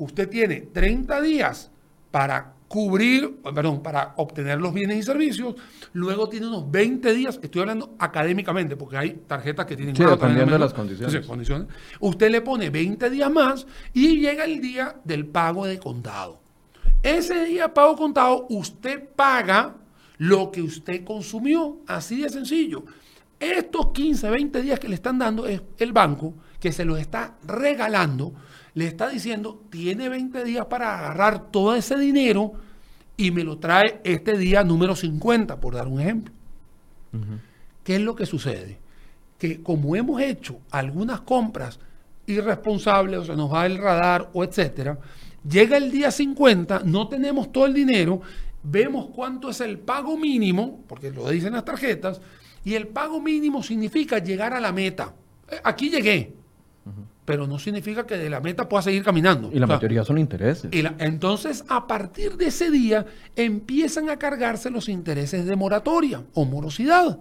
usted tiene 30 días para cubrir, perdón, para obtener los bienes y servicios. Luego tiene unos 20 días, estoy hablando académicamente, porque hay tarjetas que tienen... Sí, dependiendo de las condiciones. condiciones. Usted le pone 20 días más y llega el día del pago de contado. Ese día de pago contado, usted paga lo que usted consumió, así de sencillo. Estos 15, 20 días que le están dando es el banco que se los está regalando le está diciendo, tiene 20 días para agarrar todo ese dinero y me lo trae este día número 50, por dar un ejemplo. ¿Qué es lo que sucede? Que como hemos hecho algunas compras irresponsables, o se nos va el radar o etcétera, llega el día 50, no tenemos todo el dinero, vemos cuánto es el pago mínimo, porque lo dicen las tarjetas, y el pago mínimo significa llegar a la meta. Eh, aquí llegué, pero no significa que de la meta pueda seguir caminando. Y la mayoría son intereses. Y entonces, a partir de ese día, empiezan a cargarse los intereses de moratoria o morosidad.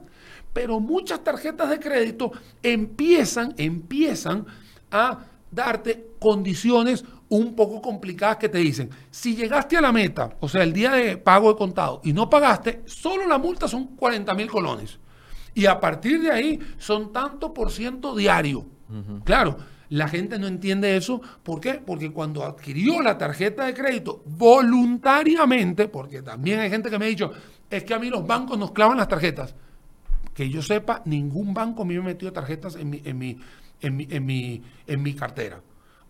Pero muchas tarjetas de crédito empiezan, empiezan a darte condiciones un poco complicadas que te dicen, si llegaste a la meta, o sea, el día de pago de contado, y no pagaste, solo la multa son 40 mil colones. Y a partir de ahí son tanto por ciento diario. Claro, la gente no entiende eso. ¿Por qué? Porque cuando adquirió la tarjeta de crédito voluntariamente, porque también hay gente que me ha dicho, es que a mí los bancos nos clavan las tarjetas. Que yo sepa, ningún banco me ha metido tarjetas en mi, en mi, en mi, en mi, en mi cartera.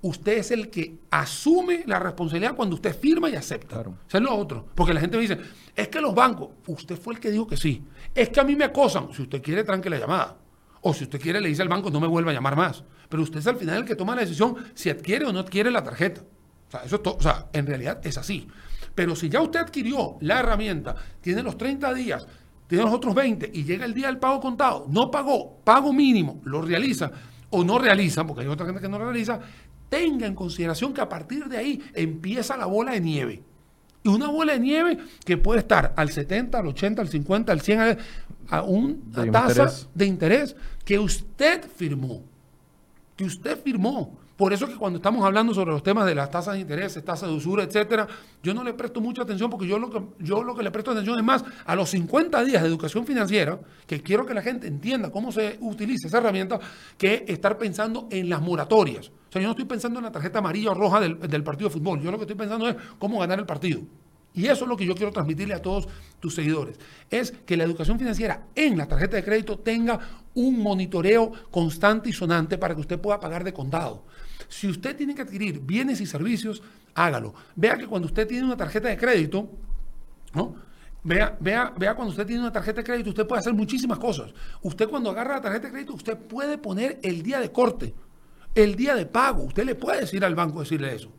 Usted es el que asume la responsabilidad cuando usted firma y acepta. Claro. Eso es lo otro. Porque la gente me dice, es que los bancos, usted fue el que dijo que sí. Es que a mí me acosan. Si usted quiere, tranque la llamada. O si usted quiere, le dice al banco, no me vuelva a llamar más. Pero usted es al final el que toma la decisión si adquiere o no adquiere la tarjeta. O sea, eso o sea, en realidad es así. Pero si ya usted adquirió la herramienta, tiene los 30 días, tiene los otros 20 y llega el día del pago contado, no pagó, pago mínimo, lo realiza o no realiza, porque hay otra gente que no lo realiza, tenga en consideración que a partir de ahí empieza la bola de nieve. Y una bola de nieve que puede estar al 70, al 80, al 50, al 100, a una tasa de interés que usted firmó. Que usted firmó. Por eso que cuando estamos hablando sobre los temas de las tasas de interés, tasas de usura, etcétera, yo no le presto mucha atención porque yo lo que yo lo que le presto atención es más a los 50 días de educación financiera, que quiero que la gente entienda cómo se utiliza esa herramienta, que estar pensando en las moratorias. O sea, yo no estoy pensando en la tarjeta amarilla o roja del, del partido de fútbol. Yo lo que estoy pensando es cómo ganar el partido. Y eso es lo que yo quiero transmitirle a todos tus seguidores. Es que la educación financiera en la tarjeta de crédito tenga un monitoreo constante y sonante para que usted pueda pagar de contado. Si usted tiene que adquirir bienes y servicios, hágalo. Vea que cuando usted tiene una tarjeta de crédito, ¿no? Vea, vea, vea cuando usted tiene una tarjeta de crédito, usted puede hacer muchísimas cosas. Usted cuando agarra la tarjeta de crédito, usted puede poner el día de corte, el día de pago. Usted le puede decir al banco, decirle eso.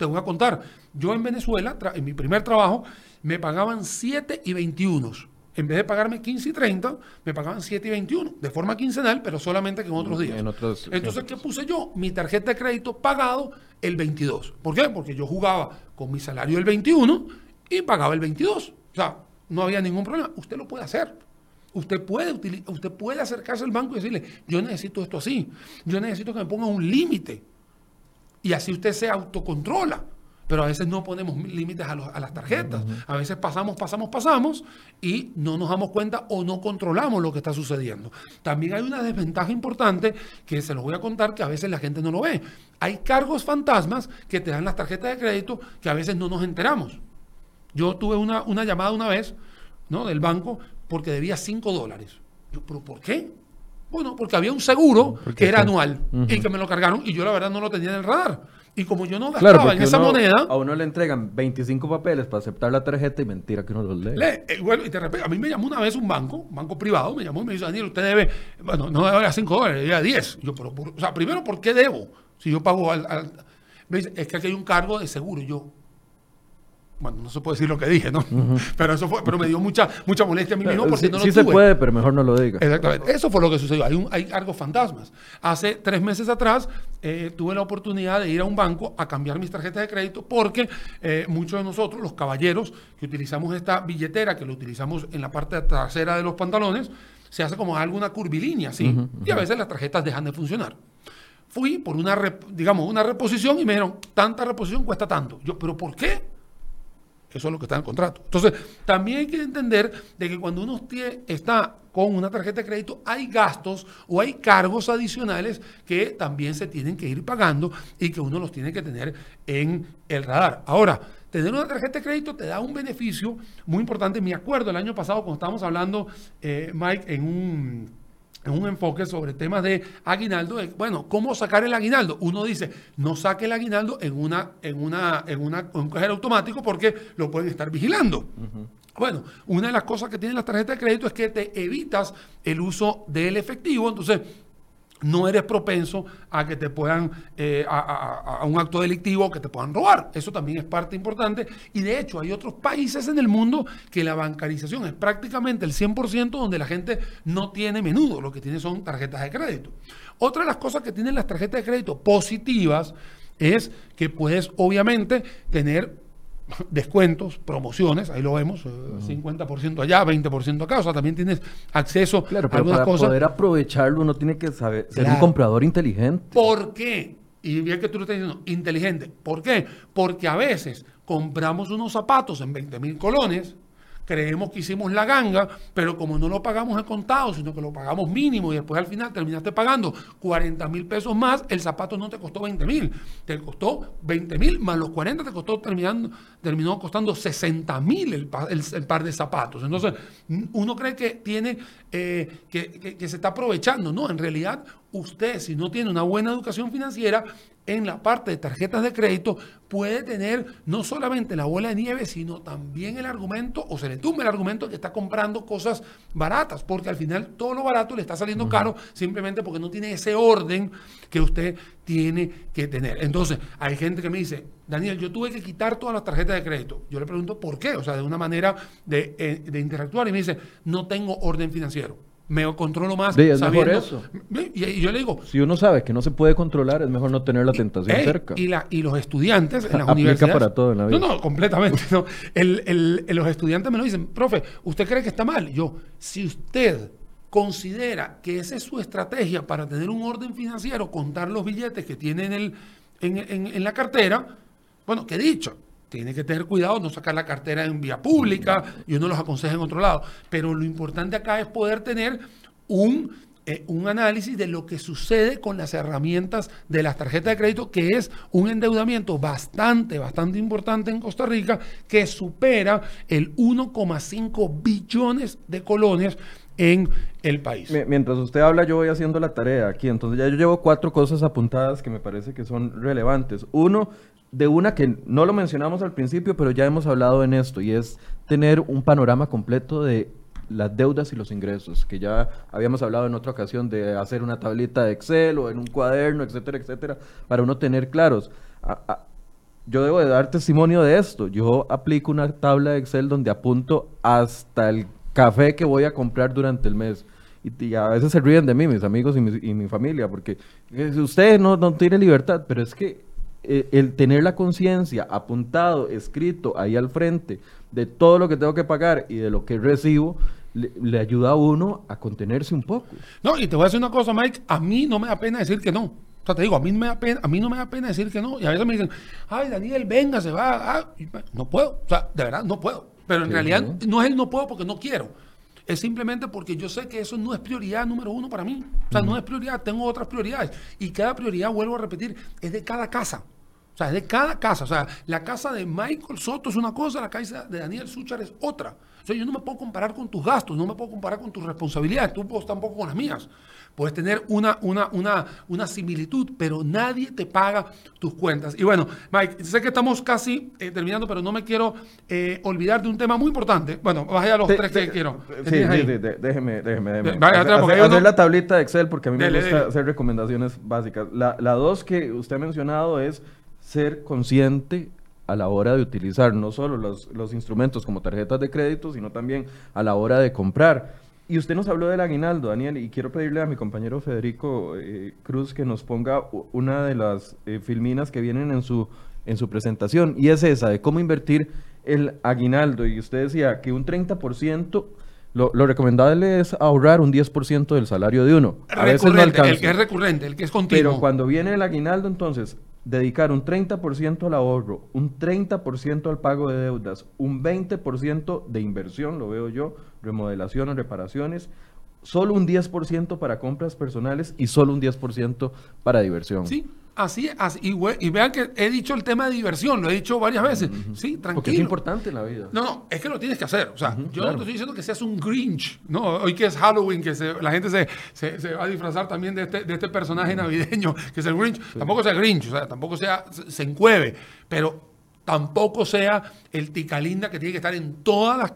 Te voy a contar. Yo en Venezuela, en mi primer trabajo, me pagaban 7 y 21. En vez de pagarme 15 y 30, me pagaban 7 y 21, de forma quincenal, pero solamente que en otros días. Entonces, ¿qué puse yo? Mi tarjeta de crédito pagado el 22. ¿Por qué? Porque yo jugaba con mi salario el 21 y pagaba el 22. O sea, no había ningún problema. Usted lo puede hacer. Usted puede, usted puede acercarse al banco y decirle, yo necesito esto así. Yo necesito que me ponga un límite. Y así usted se autocontrola. Pero a veces no ponemos límites a, las tarjetas. A veces pasamos, pasamos, pasamos y no nos damos cuenta o no controlamos lo que está sucediendo. También hay una desventaja importante que se los voy a contar que a veces la gente no lo ve. Hay cargos fantasmas que te dan las tarjetas de crédito que a veces no nos enteramos. Yo tuve una, una llamada una vez ¿no? del banco porque debía 5 dólares. Yo, ¿pero por qué? Bueno, porque había un seguro que era anual y que me lo cargaron y yo la verdad no lo tenía en el radar. Y como yo no gastaba en esa moneda... A uno le entregan 25 papeles para aceptar la tarjeta y mentira que uno los lee. Eh, bueno, y te repito, a mí me llamó una vez un banco, un banco privado, me llamó y me dijo, Daniel, usted debe, bueno, no debe a 5 dólares, debe a 10. Yo, pero, o sea, primero, ¿por qué debo? Si yo pago al... me dice, es que aquí hay un cargo de seguro. yo, bueno, no se puede decir lo que dije, ¿no? Pero eso fue, pero me dio mucha, mucha molestia a mí mismo porque sí, no lo sí tuve. se puede, pero mejor no lo diga. Exactamente. Eso fue lo que sucedió. Hay, un, hay algo fantasmas. Hace tres meses atrás eh, tuve la oportunidad de ir a un banco a cambiar mis tarjetas de crédito porque eh, muchos de nosotros, los caballeros, que utilizamos esta billetera, que lo utilizamos en la parte trasera de los pantalones, se hace como alguna curvilínea, ¿sí? Y a veces las tarjetas dejan de funcionar. Fui por una, digamos, una reposición y me dijeron, tanta reposición cuesta tanto. Yo, ¿pero por qué? Eso es lo que está en el contrato. Entonces, también hay que entender de que cuando uno está con una tarjeta de crédito, hay gastos o hay cargos adicionales que también se tienen que ir pagando y que uno los tiene que tener en el radar. Ahora, tener una tarjeta de crédito te da un beneficio muy importante. Me acuerdo el año pasado cuando estábamos hablando, eh, Mike, en un en un enfoque sobre temas de aguinaldo, de, bueno, ¿cómo sacar el aguinaldo? Uno dice, no saque el aguinaldo en una, en una, en una, en un cajero automático porque lo pueden estar vigilando. Bueno, una de las cosas que tienen las tarjetas de crédito es que te evitas el uso del efectivo, entonces no eres propenso a que te puedan, eh, a, a- un acto delictivo, que te puedan robar. Eso también es parte importante. Y de hecho, hay otros países en el mundo que la bancarización es prácticamente el 100% donde la gente no tiene menudo, lo que tiene son tarjetas de crédito. Otra de las cosas que tienen las tarjetas de crédito positivas es que puedes obviamente tener descuentos, promociones, ahí lo vemos, eh, 50% allá, 20% acá, o sea, también tienes acceso Claro, a pero algunas para cosas. poder aprovecharlo uno tiene que saber ser un comprador inteligente. ¿Por qué? Y bien que tú lo estás diciendo, inteligente. ¿Por qué? Porque a veces compramos unos zapatos en 20 mil colones, creemos que hicimos la ganga, pero como no lo pagamos a contado, sino que lo pagamos mínimo y después al final terminaste pagando 40 mil pesos más, el zapato no te costó 20 mil, te costó 20 mil más los 40 te costó terminando, terminó costando 60 mil el, pa- el- el par de zapatos. Entonces, uno cree que tiene, eh, que- que se está aprovechando, ¿no? En realidad, usted si no tiene una buena educación financiera, en la parte de tarjetas de crédito puede tener no solamente la bola de nieve, sino también el argumento, o se le tumba el argumento que está comprando cosas baratas, porque al final todo lo barato le está saliendo caro simplemente porque no tiene ese orden que usted tiene que tener. Entonces, hay gente que me dice, Daniel, yo tuve que quitar todas las tarjetas de crédito. Yo le pregunto, ¿por qué? O sea, de una manera de, eh, de interactuar y me dice, no tengo orden financiero. Me controlo más Sí, es mejor sabiendo- eso. Y, y yo le digo, Si uno sabe que no se puede controlar, es mejor no tener la tentación Ey, cerca. Y, la- y los estudiantes en las Aplica universidades. para todo en la vida. No, no, completamente. no. El- el- el- los estudiantes me lo dicen, profe, ¿usted cree que está mal? Yo, si usted considera que esa es su estrategia para tener un orden financiero, contar los billetes que tiene en, el, en, en- en la cartera, bueno, que dicho, tiene que tener cuidado, no sacar la cartera en vía pública y uno los aconseja en otro lado. Pero lo importante acá es poder tener un, eh, un análisis de lo que sucede con las herramientas de las tarjetas de crédito, que es un endeudamiento bastante, bastante importante en Costa Rica, que supera el 1,5 billones de colones en el país. Mi- Mientras usted habla, yo voy haciendo la tarea aquí. Entonces ya yo llevo cuatro cosas apuntadas que me parece que son relevantes. Uno, de una que no lo mencionamos al principio, pero ya hemos hablado en esto, y es tener un panorama completo de las deudas y los ingresos, que ya habíamos hablado en otra ocasión de hacer una tablita de Excel o en un cuaderno, etcétera, etcétera, para uno tener claros. Yo debo de dar testimonio de esto. Yo aplico una tabla de Excel donde apunto hasta el café que voy a comprar durante el mes. Y, y a veces se ríen de mí, mis amigos y mi, y mi familia, porque eh, usted no, no tiene libertad, pero es que eh, el tener la conciencia apuntado, escrito ahí al frente de todo lo que tengo que pagar y de lo que recibo, le, le ayuda a uno a contenerse un poco. No, y te voy a decir una cosa, Mike, a mí no me da pena decir que no. O sea, te digo, a mí, me da pena, a mí no me da pena decir que no. Y a veces me dicen, ay, Daniel, venga, se va. ah", no puedo. O sea, de verdad, no puedo. Pero en Sí, realidad sí. no es el no puedo porque no quiero. Es simplemente porque yo sé que eso no es prioridad número uno para mí. O sea, no es prioridad, tengo otras prioridades. Y cada prioridad, vuelvo a repetir, es de cada casa. O sea, es de cada casa. O sea, la casa de Michael Soto es una cosa, la casa de Daniel Suchar es otra. Sea, yo no me puedo comparar con tus gastos, no me puedo comparar con tus responsabilidades, tú pues, tampoco con las mías. Puedes tener una, una, una, una similitud, pero nadie te paga tus cuentas. Y bueno, Mike, sé que estamos casi eh, terminando, pero no me quiero eh, olvidar de un tema muy importante. Bueno, vaya a los Te- tres te- que quiero. ¿Qué Sí, sí, déjeme, déjeme, déjeme. Vaya, Hacer- hacer, la tablita de Excel porque a mí me gusta dele. hacer recomendaciones básicas. La, la dos que usted ha mencionado es ser consciente a la hora de utilizar no solo los, los instrumentos como tarjetas de crédito, sino también a la hora de comprar. Y usted nos habló del aguinaldo, Daniel, y quiero pedirle a mi compañero Federico eh, Cruz que nos ponga una de las eh, filminas que vienen en su, en su presentación, y es esa, de cómo invertir el aguinaldo. Y usted decía que un 30%, lo, lo recomendable es ahorrar un 10% del salario de uno. A veces no alcanza. El que es recurrente, el que es continuo. Pero cuando viene el aguinaldo, entonces, dedicar un 30% al ahorro, un 30% al pago de deudas, un 20% de inversión, lo veo yo, remodelaciones, reparaciones, solo un 10% para compras personales y solo un 10% para diversión. Sí, Así, así y, vean que he dicho el tema de diversión, lo he dicho varias veces. Sí, tranquilo. Porque es importante en la vida. No, no, es que lo tienes que hacer. O sea, yo no te estoy diciendo que seas un Grinch. No, hoy que es Halloween, que la gente se, se, va a disfrazar también de este, de este personaje navideño, que es el Grinch. Tampoco sea Grinch, o sea, tampoco sea, se, se encueve, pero tampoco sea el ticalinda que tiene que estar en todas las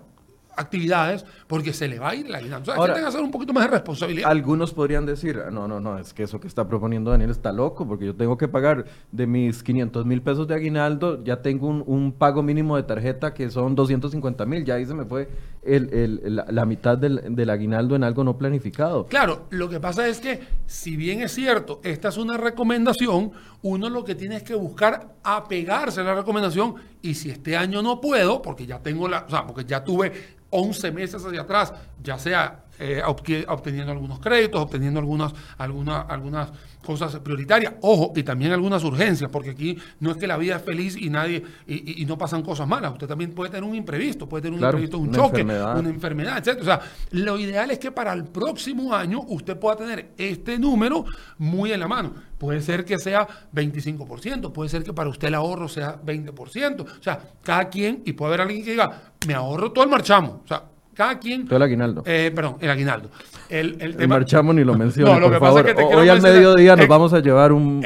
actividades porque se le va a ir la aguinaldo. O sea, Ahora, que hacer un poquito más de responsabilidad. Algunos podrían decir, ah, no, no, no, es que eso que está proponiendo Daniel está loco porque yo tengo que pagar de mis 500 mil pesos de aguinaldo, ya tengo un, pago mínimo de tarjeta que son 250 mil, ya ahí se me fue el, la, mitad del, del, aguinaldo en algo no planificado. Claro, lo que pasa es que si bien es cierto, esta es una recomendación, uno lo que tiene es que buscar apegarse a la recomendación y si este año no puedo, porque ya tengo la, o sea, porque ya tuve 11 meses hacia atrás, ya sea eh, obteniendo algunos créditos, obteniendo algunas, algunas, algunas cosas prioritarias. Ojo, y también algunas urgencias, porque aquí no es que la vida es feliz y nadie, y, no pasan cosas malas. Usted también puede tener un imprevisto, puede tener un imprevisto, un choque, una enfermedad, etc. O sea, lo ideal es que para el próximo año usted pueda tener este número muy en la mano. Puede ser que sea 25%, puede ser que para usted el ahorro sea 20%. O sea, cada quien, y puede haber alguien que diga, me ahorro todo el marchamo. O sea, cada quien. Todo el aguinaldo. Eh, perdón, el aguinaldo. El, el, marchamos ni lo menciona. No, lo que pasa es que te Hoy al mediodía nos vamos a llevar un,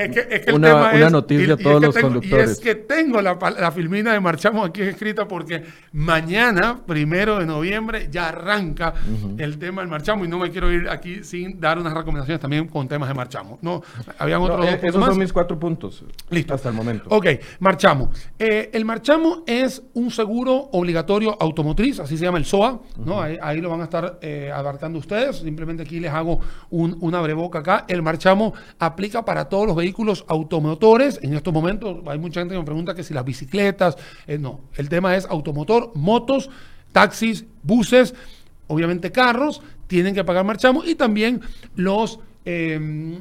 una, una noticia a todos los conductores. Y es que tengo la, la, filmina de marchamos aquí escrita porque mañana, primero de noviembre, ya arranca el tema del marchamos y no me quiero ir aquí sin dar unas recomendaciones también con temas de marchamos. No, habían otros eh, Esos son mis cuatro puntos. Listo. Hasta el momento. Ok, marchamos. Eh, el marchamo es un seguro obligatorio automotriz, así se llama el SOA. ¿No? Ahí, lo van a estar eh, abarcando ustedes. Simplemente aquí les hago un, una breboca acá. El marchamo aplica para todos los vehículos automotores. En estos momentos hay mucha gente que me pregunta que si las bicicletas. Eh, no, el tema es automotor, motos, taxis, buses, obviamente carros, tienen que pagar marchamo y también los... Em,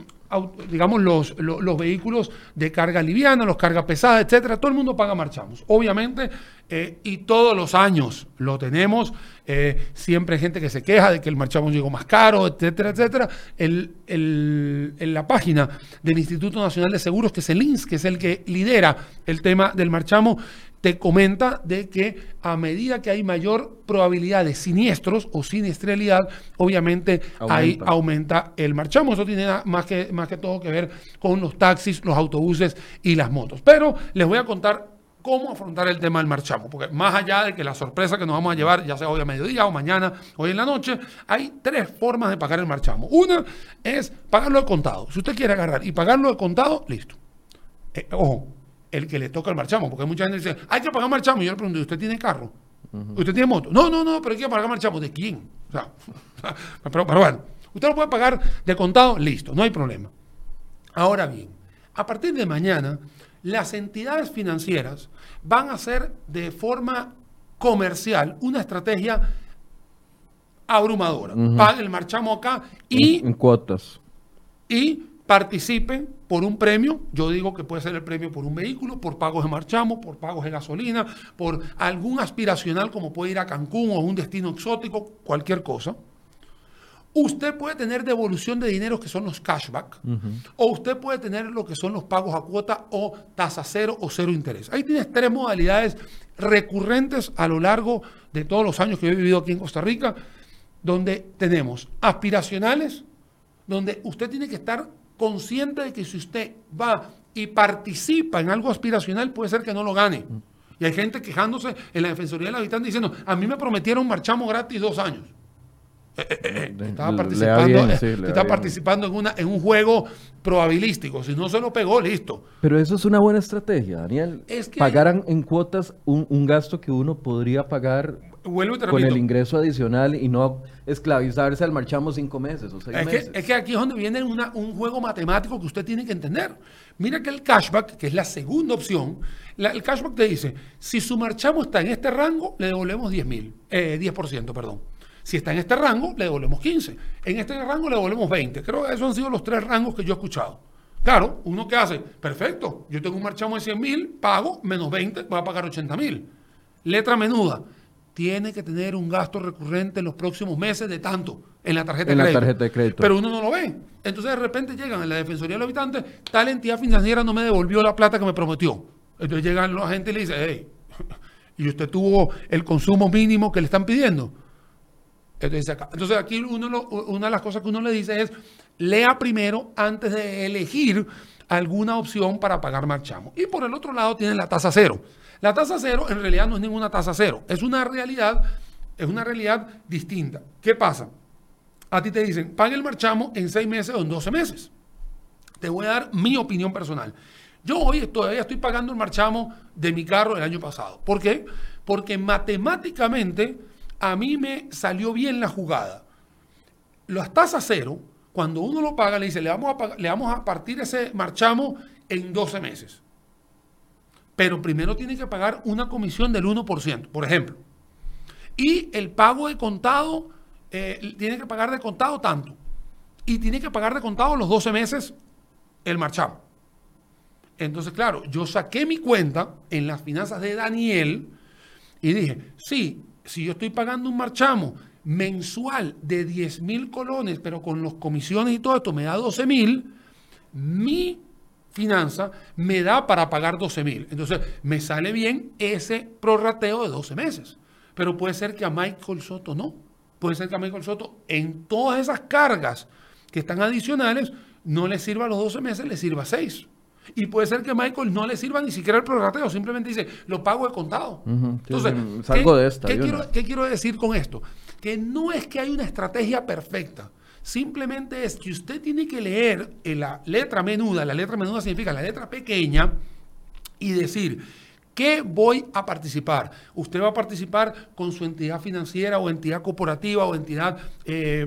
digamos, los, los, vehículos de carga liviana, los carga pesada, etcétera, todo el mundo paga marchamos. Obviamente, eh, y todos los años lo tenemos. Eh, siempre hay gente que se queja de que el marchamo llegó más caro, etcétera, etcétera. El, en la página del Instituto Nacional de Seguros, que es el INS, que es el que lidera el tema del marchamo, te comenta de que a medida que hay mayor probabilidad de siniestros o siniestralidad, obviamente aumenta. ahí aumenta el marchamo. Eso tiene más que, más que todo que ver con los taxis, los autobuses y las motos. Pero les voy a contar cómo afrontar el tema del marchamo, porque más allá de que la sorpresa que nos vamos a llevar, ya sea hoy a mediodía o mañana, hoy en la noche, hay tres formas de pagar el marchamo. Una es pagarlo de contado. Si usted quiere agarrar y pagarlo de contado, listo. Eh, ojo, el que le toca el marchamo, porque mucha gente dice, hay que pagar marchamo. Y yo le pregunto, ¿usted tiene carro? ¿Usted tiene moto? No, no, no, pero hay que pagar marchamo. ¿De quién? O sea, pero, pero bueno, usted lo puede pagar de contado, listo, no hay problema. Ahora bien, a partir de mañana, las entidades financieras van a hacer de forma comercial una estrategia abrumadora. Pague el marchamo acá y... En, cuotas. Y participen por un premio, yo digo que puede ser el premio por un vehículo, por pagos de marchamo, por pagos de gasolina, por algún aspiracional como puede ir a Cancún o un destino exótico, cualquier cosa. Usted puede tener devolución de dinero que son los cashback, o usted puede tener lo que son los pagos a cuota o tasa cero o cero interés. Ahí tienes tres modalidades recurrentes a lo largo de todos los años que he vivido aquí en Costa Rica, donde tenemos aspiracionales, donde usted tiene que estar consciente de que si usted va y participa en algo aspiracional, puede ser que no lo gane. Y hay gente quejándose en la Defensoría del Habitante diciendo, a mí me prometieron marchamo gratis dos años. estaba participando, participando en, una, en un juego probabilístico. Si no se lo pegó, listo. Pero eso es una buena estrategia, Daniel. Es que Pagaran en cuotas un, gasto que uno podría pagar con el ingreso adicional y no esclavizarse al marchamo cinco meses o seis es meses. Que, es que aquí es donde viene un juego matemático que usted tiene que entender. Mira que el cashback, que es la segunda opción, el cashback te dice, si su marchamo está en este rango, le devolvemos 10 mil, eh, 10%, perdón. Si está en este rango, le devolvemos 15. En este rango le devolvemos 20. Creo que esos han sido los tres rangos que yo he escuchado. Claro, uno que hace, perfecto, yo tengo un marchamo de 100 mil, pago menos 20, voy a pagar 80 mil. Letra menuda, tiene que tener un gasto recurrente en los próximos meses de tanto en la tarjeta, en de, la crédito. tarjeta de crédito. Pero uno no lo ve. Entonces de repente llegan a la Defensoría del Habitante, tal entidad financiera no me devolvió la plata que me prometió. Entonces llegan los agentes y le dicen, hey, ¿y usted tuvo el consumo mínimo que le están pidiendo? Entonces, aquí una de las cosas que uno le dice es, lea primero antes de elegir alguna opción para pagar marchamo. Y por el otro lado tiene la tasa cero. La tasa cero en realidad no es ninguna tasa cero, es una realidad, es una realidad distinta. ¿Qué pasa? A ti te dicen, pague el marchamo en seis meses o en 12 meses. Te voy a dar mi opinión personal. Yo hoy todavía estoy pagando el marchamo de mi carro del año pasado. ¿Por qué? Porque matemáticamente a mí me salió bien la jugada. Las tasas cero, cuando uno lo paga, le dice, le vamos a, le vamos a partir ese marchamo en 12 meses. Pero primero tiene que pagar una comisión del 1%, por ejemplo. Y el pago de contado, eh, tiene que pagar de contado tanto. Y tiene que pagar de contado los 12 meses el marchamo. Entonces, claro, yo saqué mi cuenta en las finanzas de Daniel y dije, sí, si yo estoy pagando un marchamo mensual de 10 mil colones, pero con los comisiones y todo esto me da 12 mil, mi finanza me da para pagar 12 mil. Entonces, me sale bien ese prorrateo de 12 meses. Pero puede ser que a Michael Soto no. Puede ser que a Michael Soto en todas esas cargas que están adicionales no le sirva los 12 meses, le sirva 6. Y puede ser que Michael no le sirva ni siquiera el prorrateo, simplemente dice, lo pago de contado. Entonces, salgo de esta. ¿qué quiero, decir con esto? Que no es que hay una estrategia perfecta. Simplemente es que usted tiene que leer en la letra menuda, la letra menuda significa la letra pequeña, y decir, ¿Qué voy a participar? Usted va a participar con su entidad financiera o entidad corporativa o entidad eh,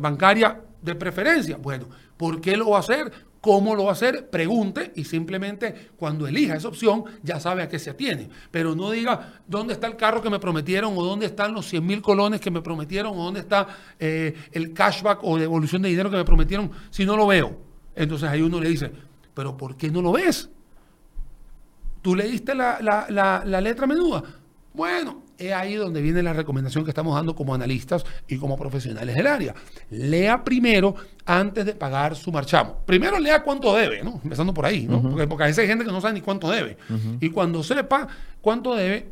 bancaria de preferencia. Bueno, ¿por qué lo va a hacer? ¿Cómo lo va a hacer? Pregunte y simplemente cuando elija esa opción ya sabe a qué se atiene. Pero no diga dónde está el carro que me prometieron o dónde están los 100 mil colones que me prometieron o dónde está eh, el cashback o devolución de dinero que me prometieron si no lo veo. Entonces ahí uno le dice, pero ¿por qué no lo ves? ¿Tú leíste la, la letra menuda? Bueno, es ahí donde viene la recomendación que estamos dando como analistas y como profesionales del área. Lea primero antes de pagar su marchamo. Primero lea cuánto debe, ¿no? Empezando por ahí, ¿no? porque, a veces hay gente que no sabe ni cuánto debe. Y cuando sepa cuánto debe,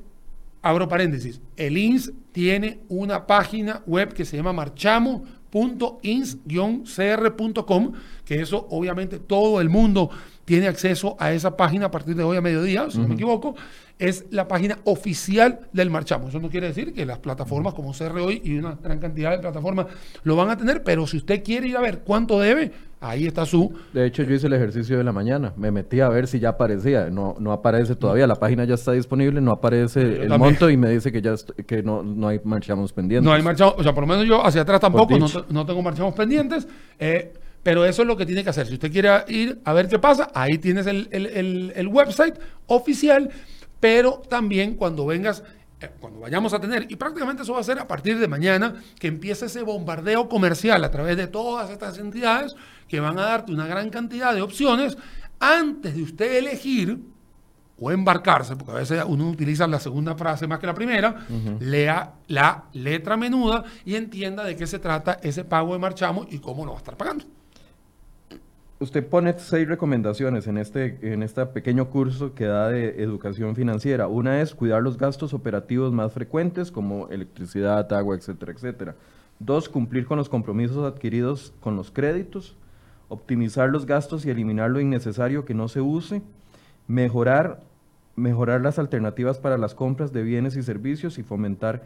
abro paréntesis, el INS tiene una página web que se llama marchamo.ins-cr.com, que eso obviamente todo el mundo tiene acceso a esa página a partir de hoy a mediodía, si no me equivoco, es la página oficial del Marchamo. Eso no quiere decir que las plataformas como CR y una gran cantidad de plataformas lo van a tener, pero si usted quiere ir a ver cuánto debe, ahí está su... De hecho, yo hice el ejercicio de la mañana, me metí a ver si ya aparecía, no, no aparece todavía, la página ya está disponible, no aparece el monto y me dice que ya que no, no hay marchamos pendientes. No hay marchamos, o sea, por lo menos yo hacia atrás tampoco, no, no, tengo marchamos pendientes. Eh, pero eso es lo que tiene que hacer. Si usted quiere ir a ver qué pasa, ahí tienes el, el website oficial pero también cuando vengas, eh, cuando vayamos a tener, y prácticamente eso va a ser a partir de mañana, que empiece ese bombardeo comercial a través de todas estas entidades que van a darte una gran cantidad de opciones antes de usted elegir o embarcarse, porque a veces uno utiliza la segunda frase más que la primera, lea la letra menuda y entienda de qué se trata ese pago de marchamo y cómo lo va a estar pagando usted pone seis recomendaciones en este, en este pequeño curso que da de educación financiera. Una es cuidar los gastos operativos más frecuentes como electricidad, agua, etcétera, etcétera. Dos, cumplir con los compromisos adquiridos con los créditos. Optimizar los gastos y eliminar lo innecesario que no se use. Mejorar, mejorar las alternativas para las compras de bienes y servicios y fomentar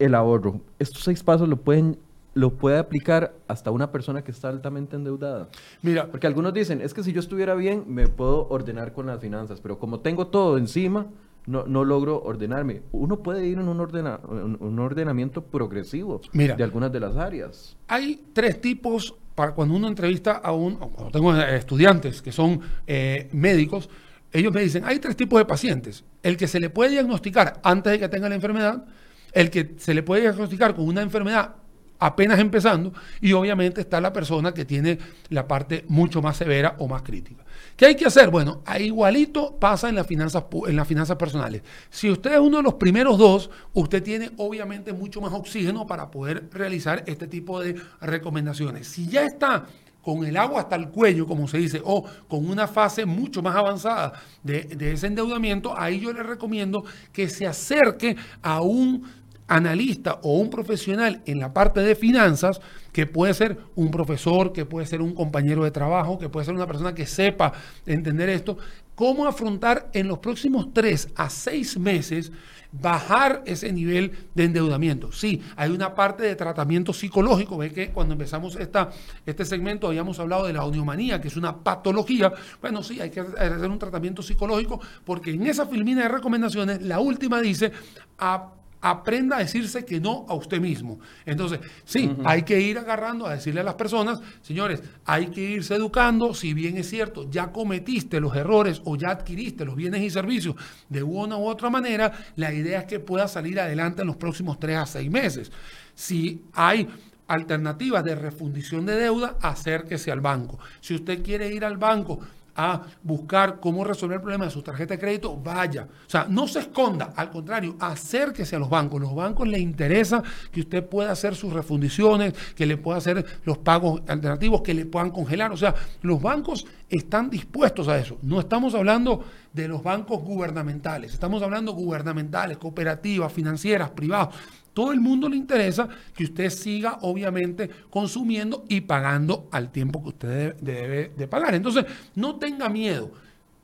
el ahorro. Estos seis pasos lo pueden lo puede aplicar hasta una persona que está altamente endeudada? Mira, Porque algunos dicen, es que si yo estuviera bien, me puedo ordenar con las finanzas, pero como tengo todo encima, no, no logro ordenarme. Uno puede ir en un, ordena- un- un ordenamiento progresivo Mira. de algunas de las áreas. hay tres tipos para cuando uno entrevista a un, cuando tengo eh, estudiantes que son eh, médicos, ellos me dicen, hay tres tipos de pacientes. El que se le puede diagnosticar antes de que tenga la enfermedad, el que se le puede diagnosticar con una enfermedad apenas empezando y obviamente está la persona que tiene la parte mucho más severa o más crítica. ¿Qué hay que hacer? Bueno, igualito pasa en las finanzas en las finanzas personales. Si usted es uno de los primeros dos, usted tiene obviamente mucho más oxígeno para poder realizar este tipo de recomendaciones. Si ya está con el agua hasta el cuello, como se dice, o con una fase mucho más avanzada de, de ese endeudamiento, ahí yo le recomiendo que se acerque a un analista o un profesional en la parte de finanzas, que puede ser un profesor, que puede ser un compañero de trabajo, que puede ser una persona que sepa entender esto, cómo afrontar en los próximos tres a seis meses bajar ese nivel de endeudamiento. Sí, hay una parte de tratamiento psicológico. Ve que cuando empezamos esta, este segmento habíamos hablado de la oniomanía, que es una patología. Bueno, sí, hay que hacer un tratamiento psicológico porque en esa filmina de recomendaciones, la última dice, aprenda a decirse que no a usted mismo. Entonces, sí, hay que ir agarrando a decirle a las personas, señores, hay que irse educando, si bien es cierto, ya cometiste los errores o ya adquiriste los bienes y servicios de una u otra manera, la idea es que pueda salir adelante en los próximos tres a seis meses. Si hay alternativas de refundición de deuda, acérquese al banco. Si usted quiere ir al banco a buscar cómo resolver el problema de su tarjeta de crédito, vaya. O sea, no se esconda, al contrario, acérquese a los bancos. Los bancos les interesa que usted pueda hacer sus refundiciones, que le pueda hacer los pagos alternativos, que le puedan congelar. O sea, los bancos están dispuestos a eso. No estamos hablando de los bancos gubernamentales, estamos hablando gubernamentales, cooperativas, financieras, privados. Todo el mundo le interesa que usted siga, obviamente, consumiendo y pagando al tiempo que usted debe, de pagar. Entonces, no tenga miedo.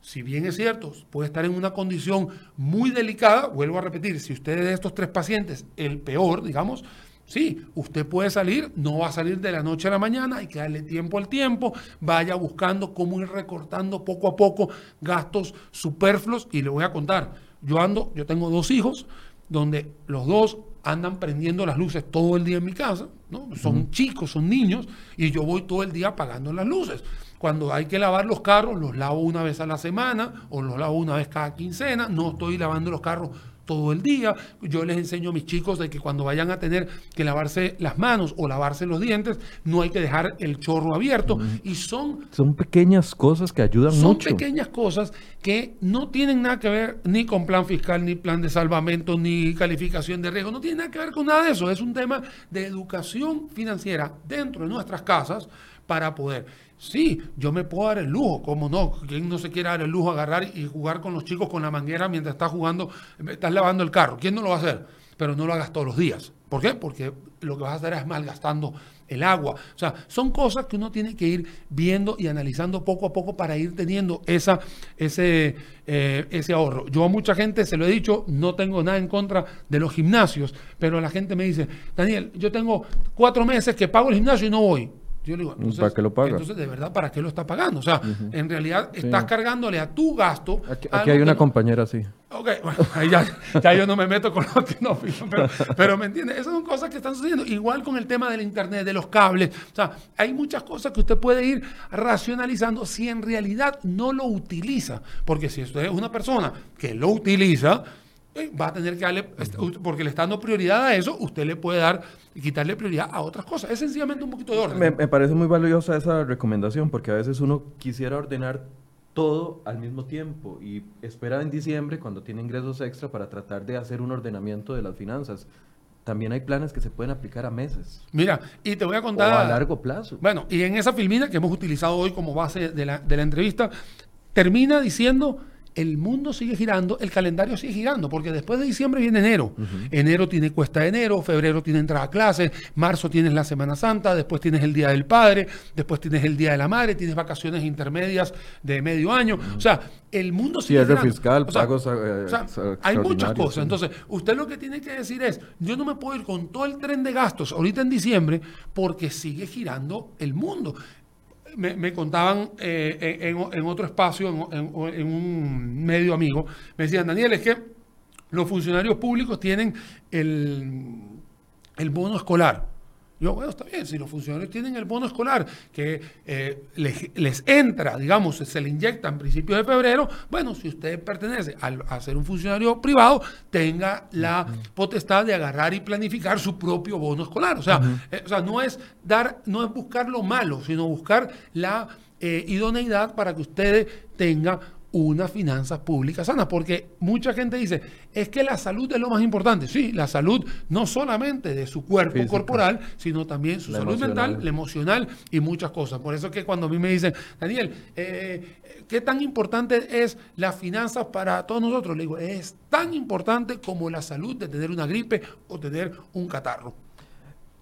Si bien es cierto, puede estar en una condición muy delicada, vuelvo a repetir, si usted es de estos tres pacientes, el peor, digamos, Sí, usted puede salir, no va a salir de la noche a la mañana, hay que darle tiempo al tiempo, vaya buscando cómo ir recortando poco a poco gastos superfluos y le voy a contar, yo ando, yo tengo dos hijos, donde los dos andan prendiendo las luces todo el día en mi casa, ¿no? Son chicos, son niños, y yo voy todo el día apagando las luces. Cuando hay que lavar los carros, los lavo una vez a la semana o los lavo una vez cada quincena, no estoy lavando los carros todo el día. Yo les enseño a mis chicos de que cuando vayan a tener que lavarse las manos o lavarse los dientes, no hay que dejar el chorro abierto. Y son Son pequeñas cosas que ayudan son mucho. pequeñas cosas que no tienen nada que ver ni con plan fiscal, ni plan de salvamento, ni calificación de riesgo. No tiene nada que ver con nada de eso. Es un tema de educación financiera dentro de nuestras casas para poder. Sí, yo me puedo dar el lujo, ¿cómo no? ¿Quién no se quiere dar el lujo agarrar y jugar con los chicos con la manguera mientras estás jugando, estás lavando el carro? ¿Quién no lo va a hacer? Pero no lo hagas todos los días. ¿Por qué? Porque lo que vas a hacer es malgastando el agua. O sea, son cosas que uno tiene que ir viendo y analizando poco a poco para ir teniendo esa, ese, eh, ese ahorro. Yo a mucha gente se lo he dicho, no tengo nada en contra de los gimnasios, pero la gente me dice, Daniel, yo tengo cuatro meses que pago el gimnasio y no voy. Yo le digo, entonces, ¿Para qué lo paga? entonces de verdad, ¿para qué lo está pagando? O sea, en realidad estás cargándole a tu gasto. Aquí, hay una no- compañera así. Ok, bueno, ahí ya, ya yo no me meto con lo que no pero, pero me entiende, esas son cosas que están sucediendo. Igual con el tema del internet, de los cables. O sea, hay muchas cosas que usted puede ir racionalizando si en realidad no lo utiliza. Porque si usted es una persona que lo utiliza, va a tener que darle, est- porque le está dando prioridad a eso, usted le puede dar y quitarle prioridad a otras cosas. Es sencillamente un poquito de orden. Me, me parece muy valiosa esa recomendación porque a veces uno quisiera ordenar todo al mismo tiempo y espera en diciembre cuando tiene ingresos extra para tratar de hacer un ordenamiento de las finanzas. También hay planes que se pueden aplicar a meses Mira, y te voy a o contar... a largo plazo. Bueno, y en esa filmina que hemos utilizado hoy como base de la, de la entrevista, termina diciendo el mundo sigue girando, el calendario sigue girando, porque después de diciembre viene enero. Enero tiene cuesta de enero, febrero tiene entrada a clases, marzo tienes la Semana Santa, después tienes el Día del Padre, después tienes el Día de la Madre, tienes vacaciones intermedias de medio año. O sea, el mundo sigue Cierre girando. fiscal, O sea, pagos, eh, o sea, hay muchas cosas. sí. Entonces, usted lo que tiene que decir es, yo no me puedo ir con todo el tren de gastos ahorita en diciembre porque sigue girando el mundo. Me, me contaban eh, en, en- otro espacio, en, en- en un medio amigo, me decían, Daniel, es que los funcionarios públicos tienen el, el bono escolar. Yo, bueno, está bien, si los funcionarios tienen el bono escolar que eh, les, les entra, digamos, se le inyecta en principios de febrero, bueno, si usted pertenece al- a, ser un funcionario privado, tenga la potestad de agarrar y planificar su propio bono escolar. O sea, eh, o sea no es dar, no es buscar lo malo, sino buscar la eh, idoneidad para que usted tenga unas finanzas públicas sanas, porque mucha gente dice, es que la salud es lo más importante. Sí, la salud no solamente de su cuerpo Física. corporal, sino también su La salud emocional. mental, la emocional y muchas cosas. Por eso es que cuando a mí me dicen, Daniel, eh, ¿qué tan importante es las finanzas para todos nosotros? Le digo, es tan importante como la salud de tener una gripe o tener un catarro.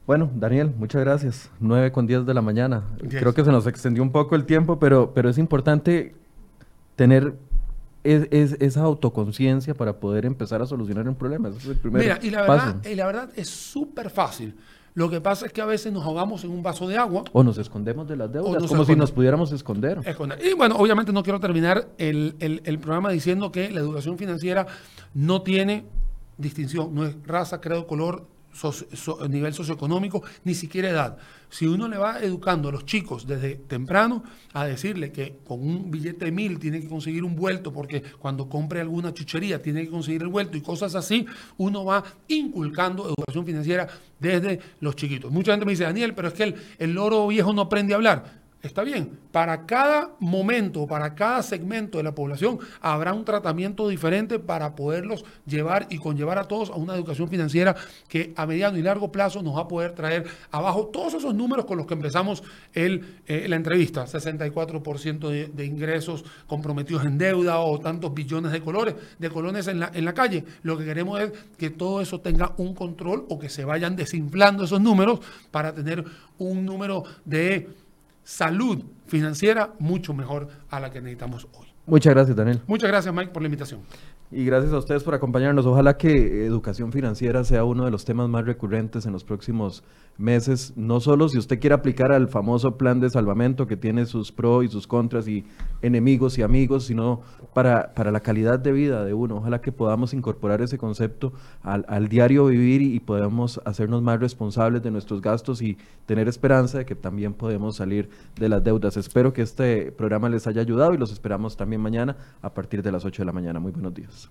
Bueno, Daniel, muchas gracias. 9 con 10 de la mañana. Creo que se nos extendió un poco el tiempo, pero, pero es importante tener es- es- esa autoconciencia para poder empezar a solucionar un problema. Ese es el primer Mira, y la verdad, paso. y la verdad es súper fácil. Lo que pasa es que a veces nos ahogamos en un vaso de agua O nos escondemos de las deudas, como si nos pudiéramos esconder. Esconder. Y bueno, obviamente no quiero terminar el, el- el programa diciendo que la educación financiera no tiene distinción, no es raza, credo, color, socio- so- nivel socioeconómico, ni siquiera edad. Si uno le va educando a los chicos desde temprano a decirle que con un billete de mil tiene que conseguir un vuelto porque cuando compre alguna chuchería tiene que conseguir el vuelto y cosas así, uno va inculcando educación financiera desde los chiquitos. Mucha gente me dice, Daniel, pero es que el, el loro viejo no aprende a hablar. Está bien, para cada momento, para cada segmento de la población habrá un tratamiento diferente para poderlos llevar y conllevar a todos a una educación financiera que a mediano y largo plazo nos va a poder traer abajo todos esos números con los que empezamos el, eh, la entrevista. 64% de, de ingresos comprometidos en deuda o tantos billones de colores, de colones en la, en la calle. Lo que queremos es que todo eso tenga un control o que se vayan desinflando esos números para tener un número de salud financiera mucho mejor a la que necesitamos hoy. Muchas gracias, Daniel. Muchas gracias, Mike, por la invitación. Y gracias a ustedes por acompañarnos. Ojalá que educación financiera sea uno de los temas más recurrentes en los próximos meses. No solo si usted quiere aplicar al famoso plan de salvamento que tiene sus pros y sus contras y enemigos y amigos, sino para, para la calidad de vida de uno. Ojalá que podamos incorporar ese concepto al, al diario vivir y, y podamos hacernos más responsables de nuestros gastos y tener esperanza de que también podemos salir de las deudas. Espero que este programa les haya ayudado y los esperamos también mañana a partir de las 8 de la mañana. Muy buenos días.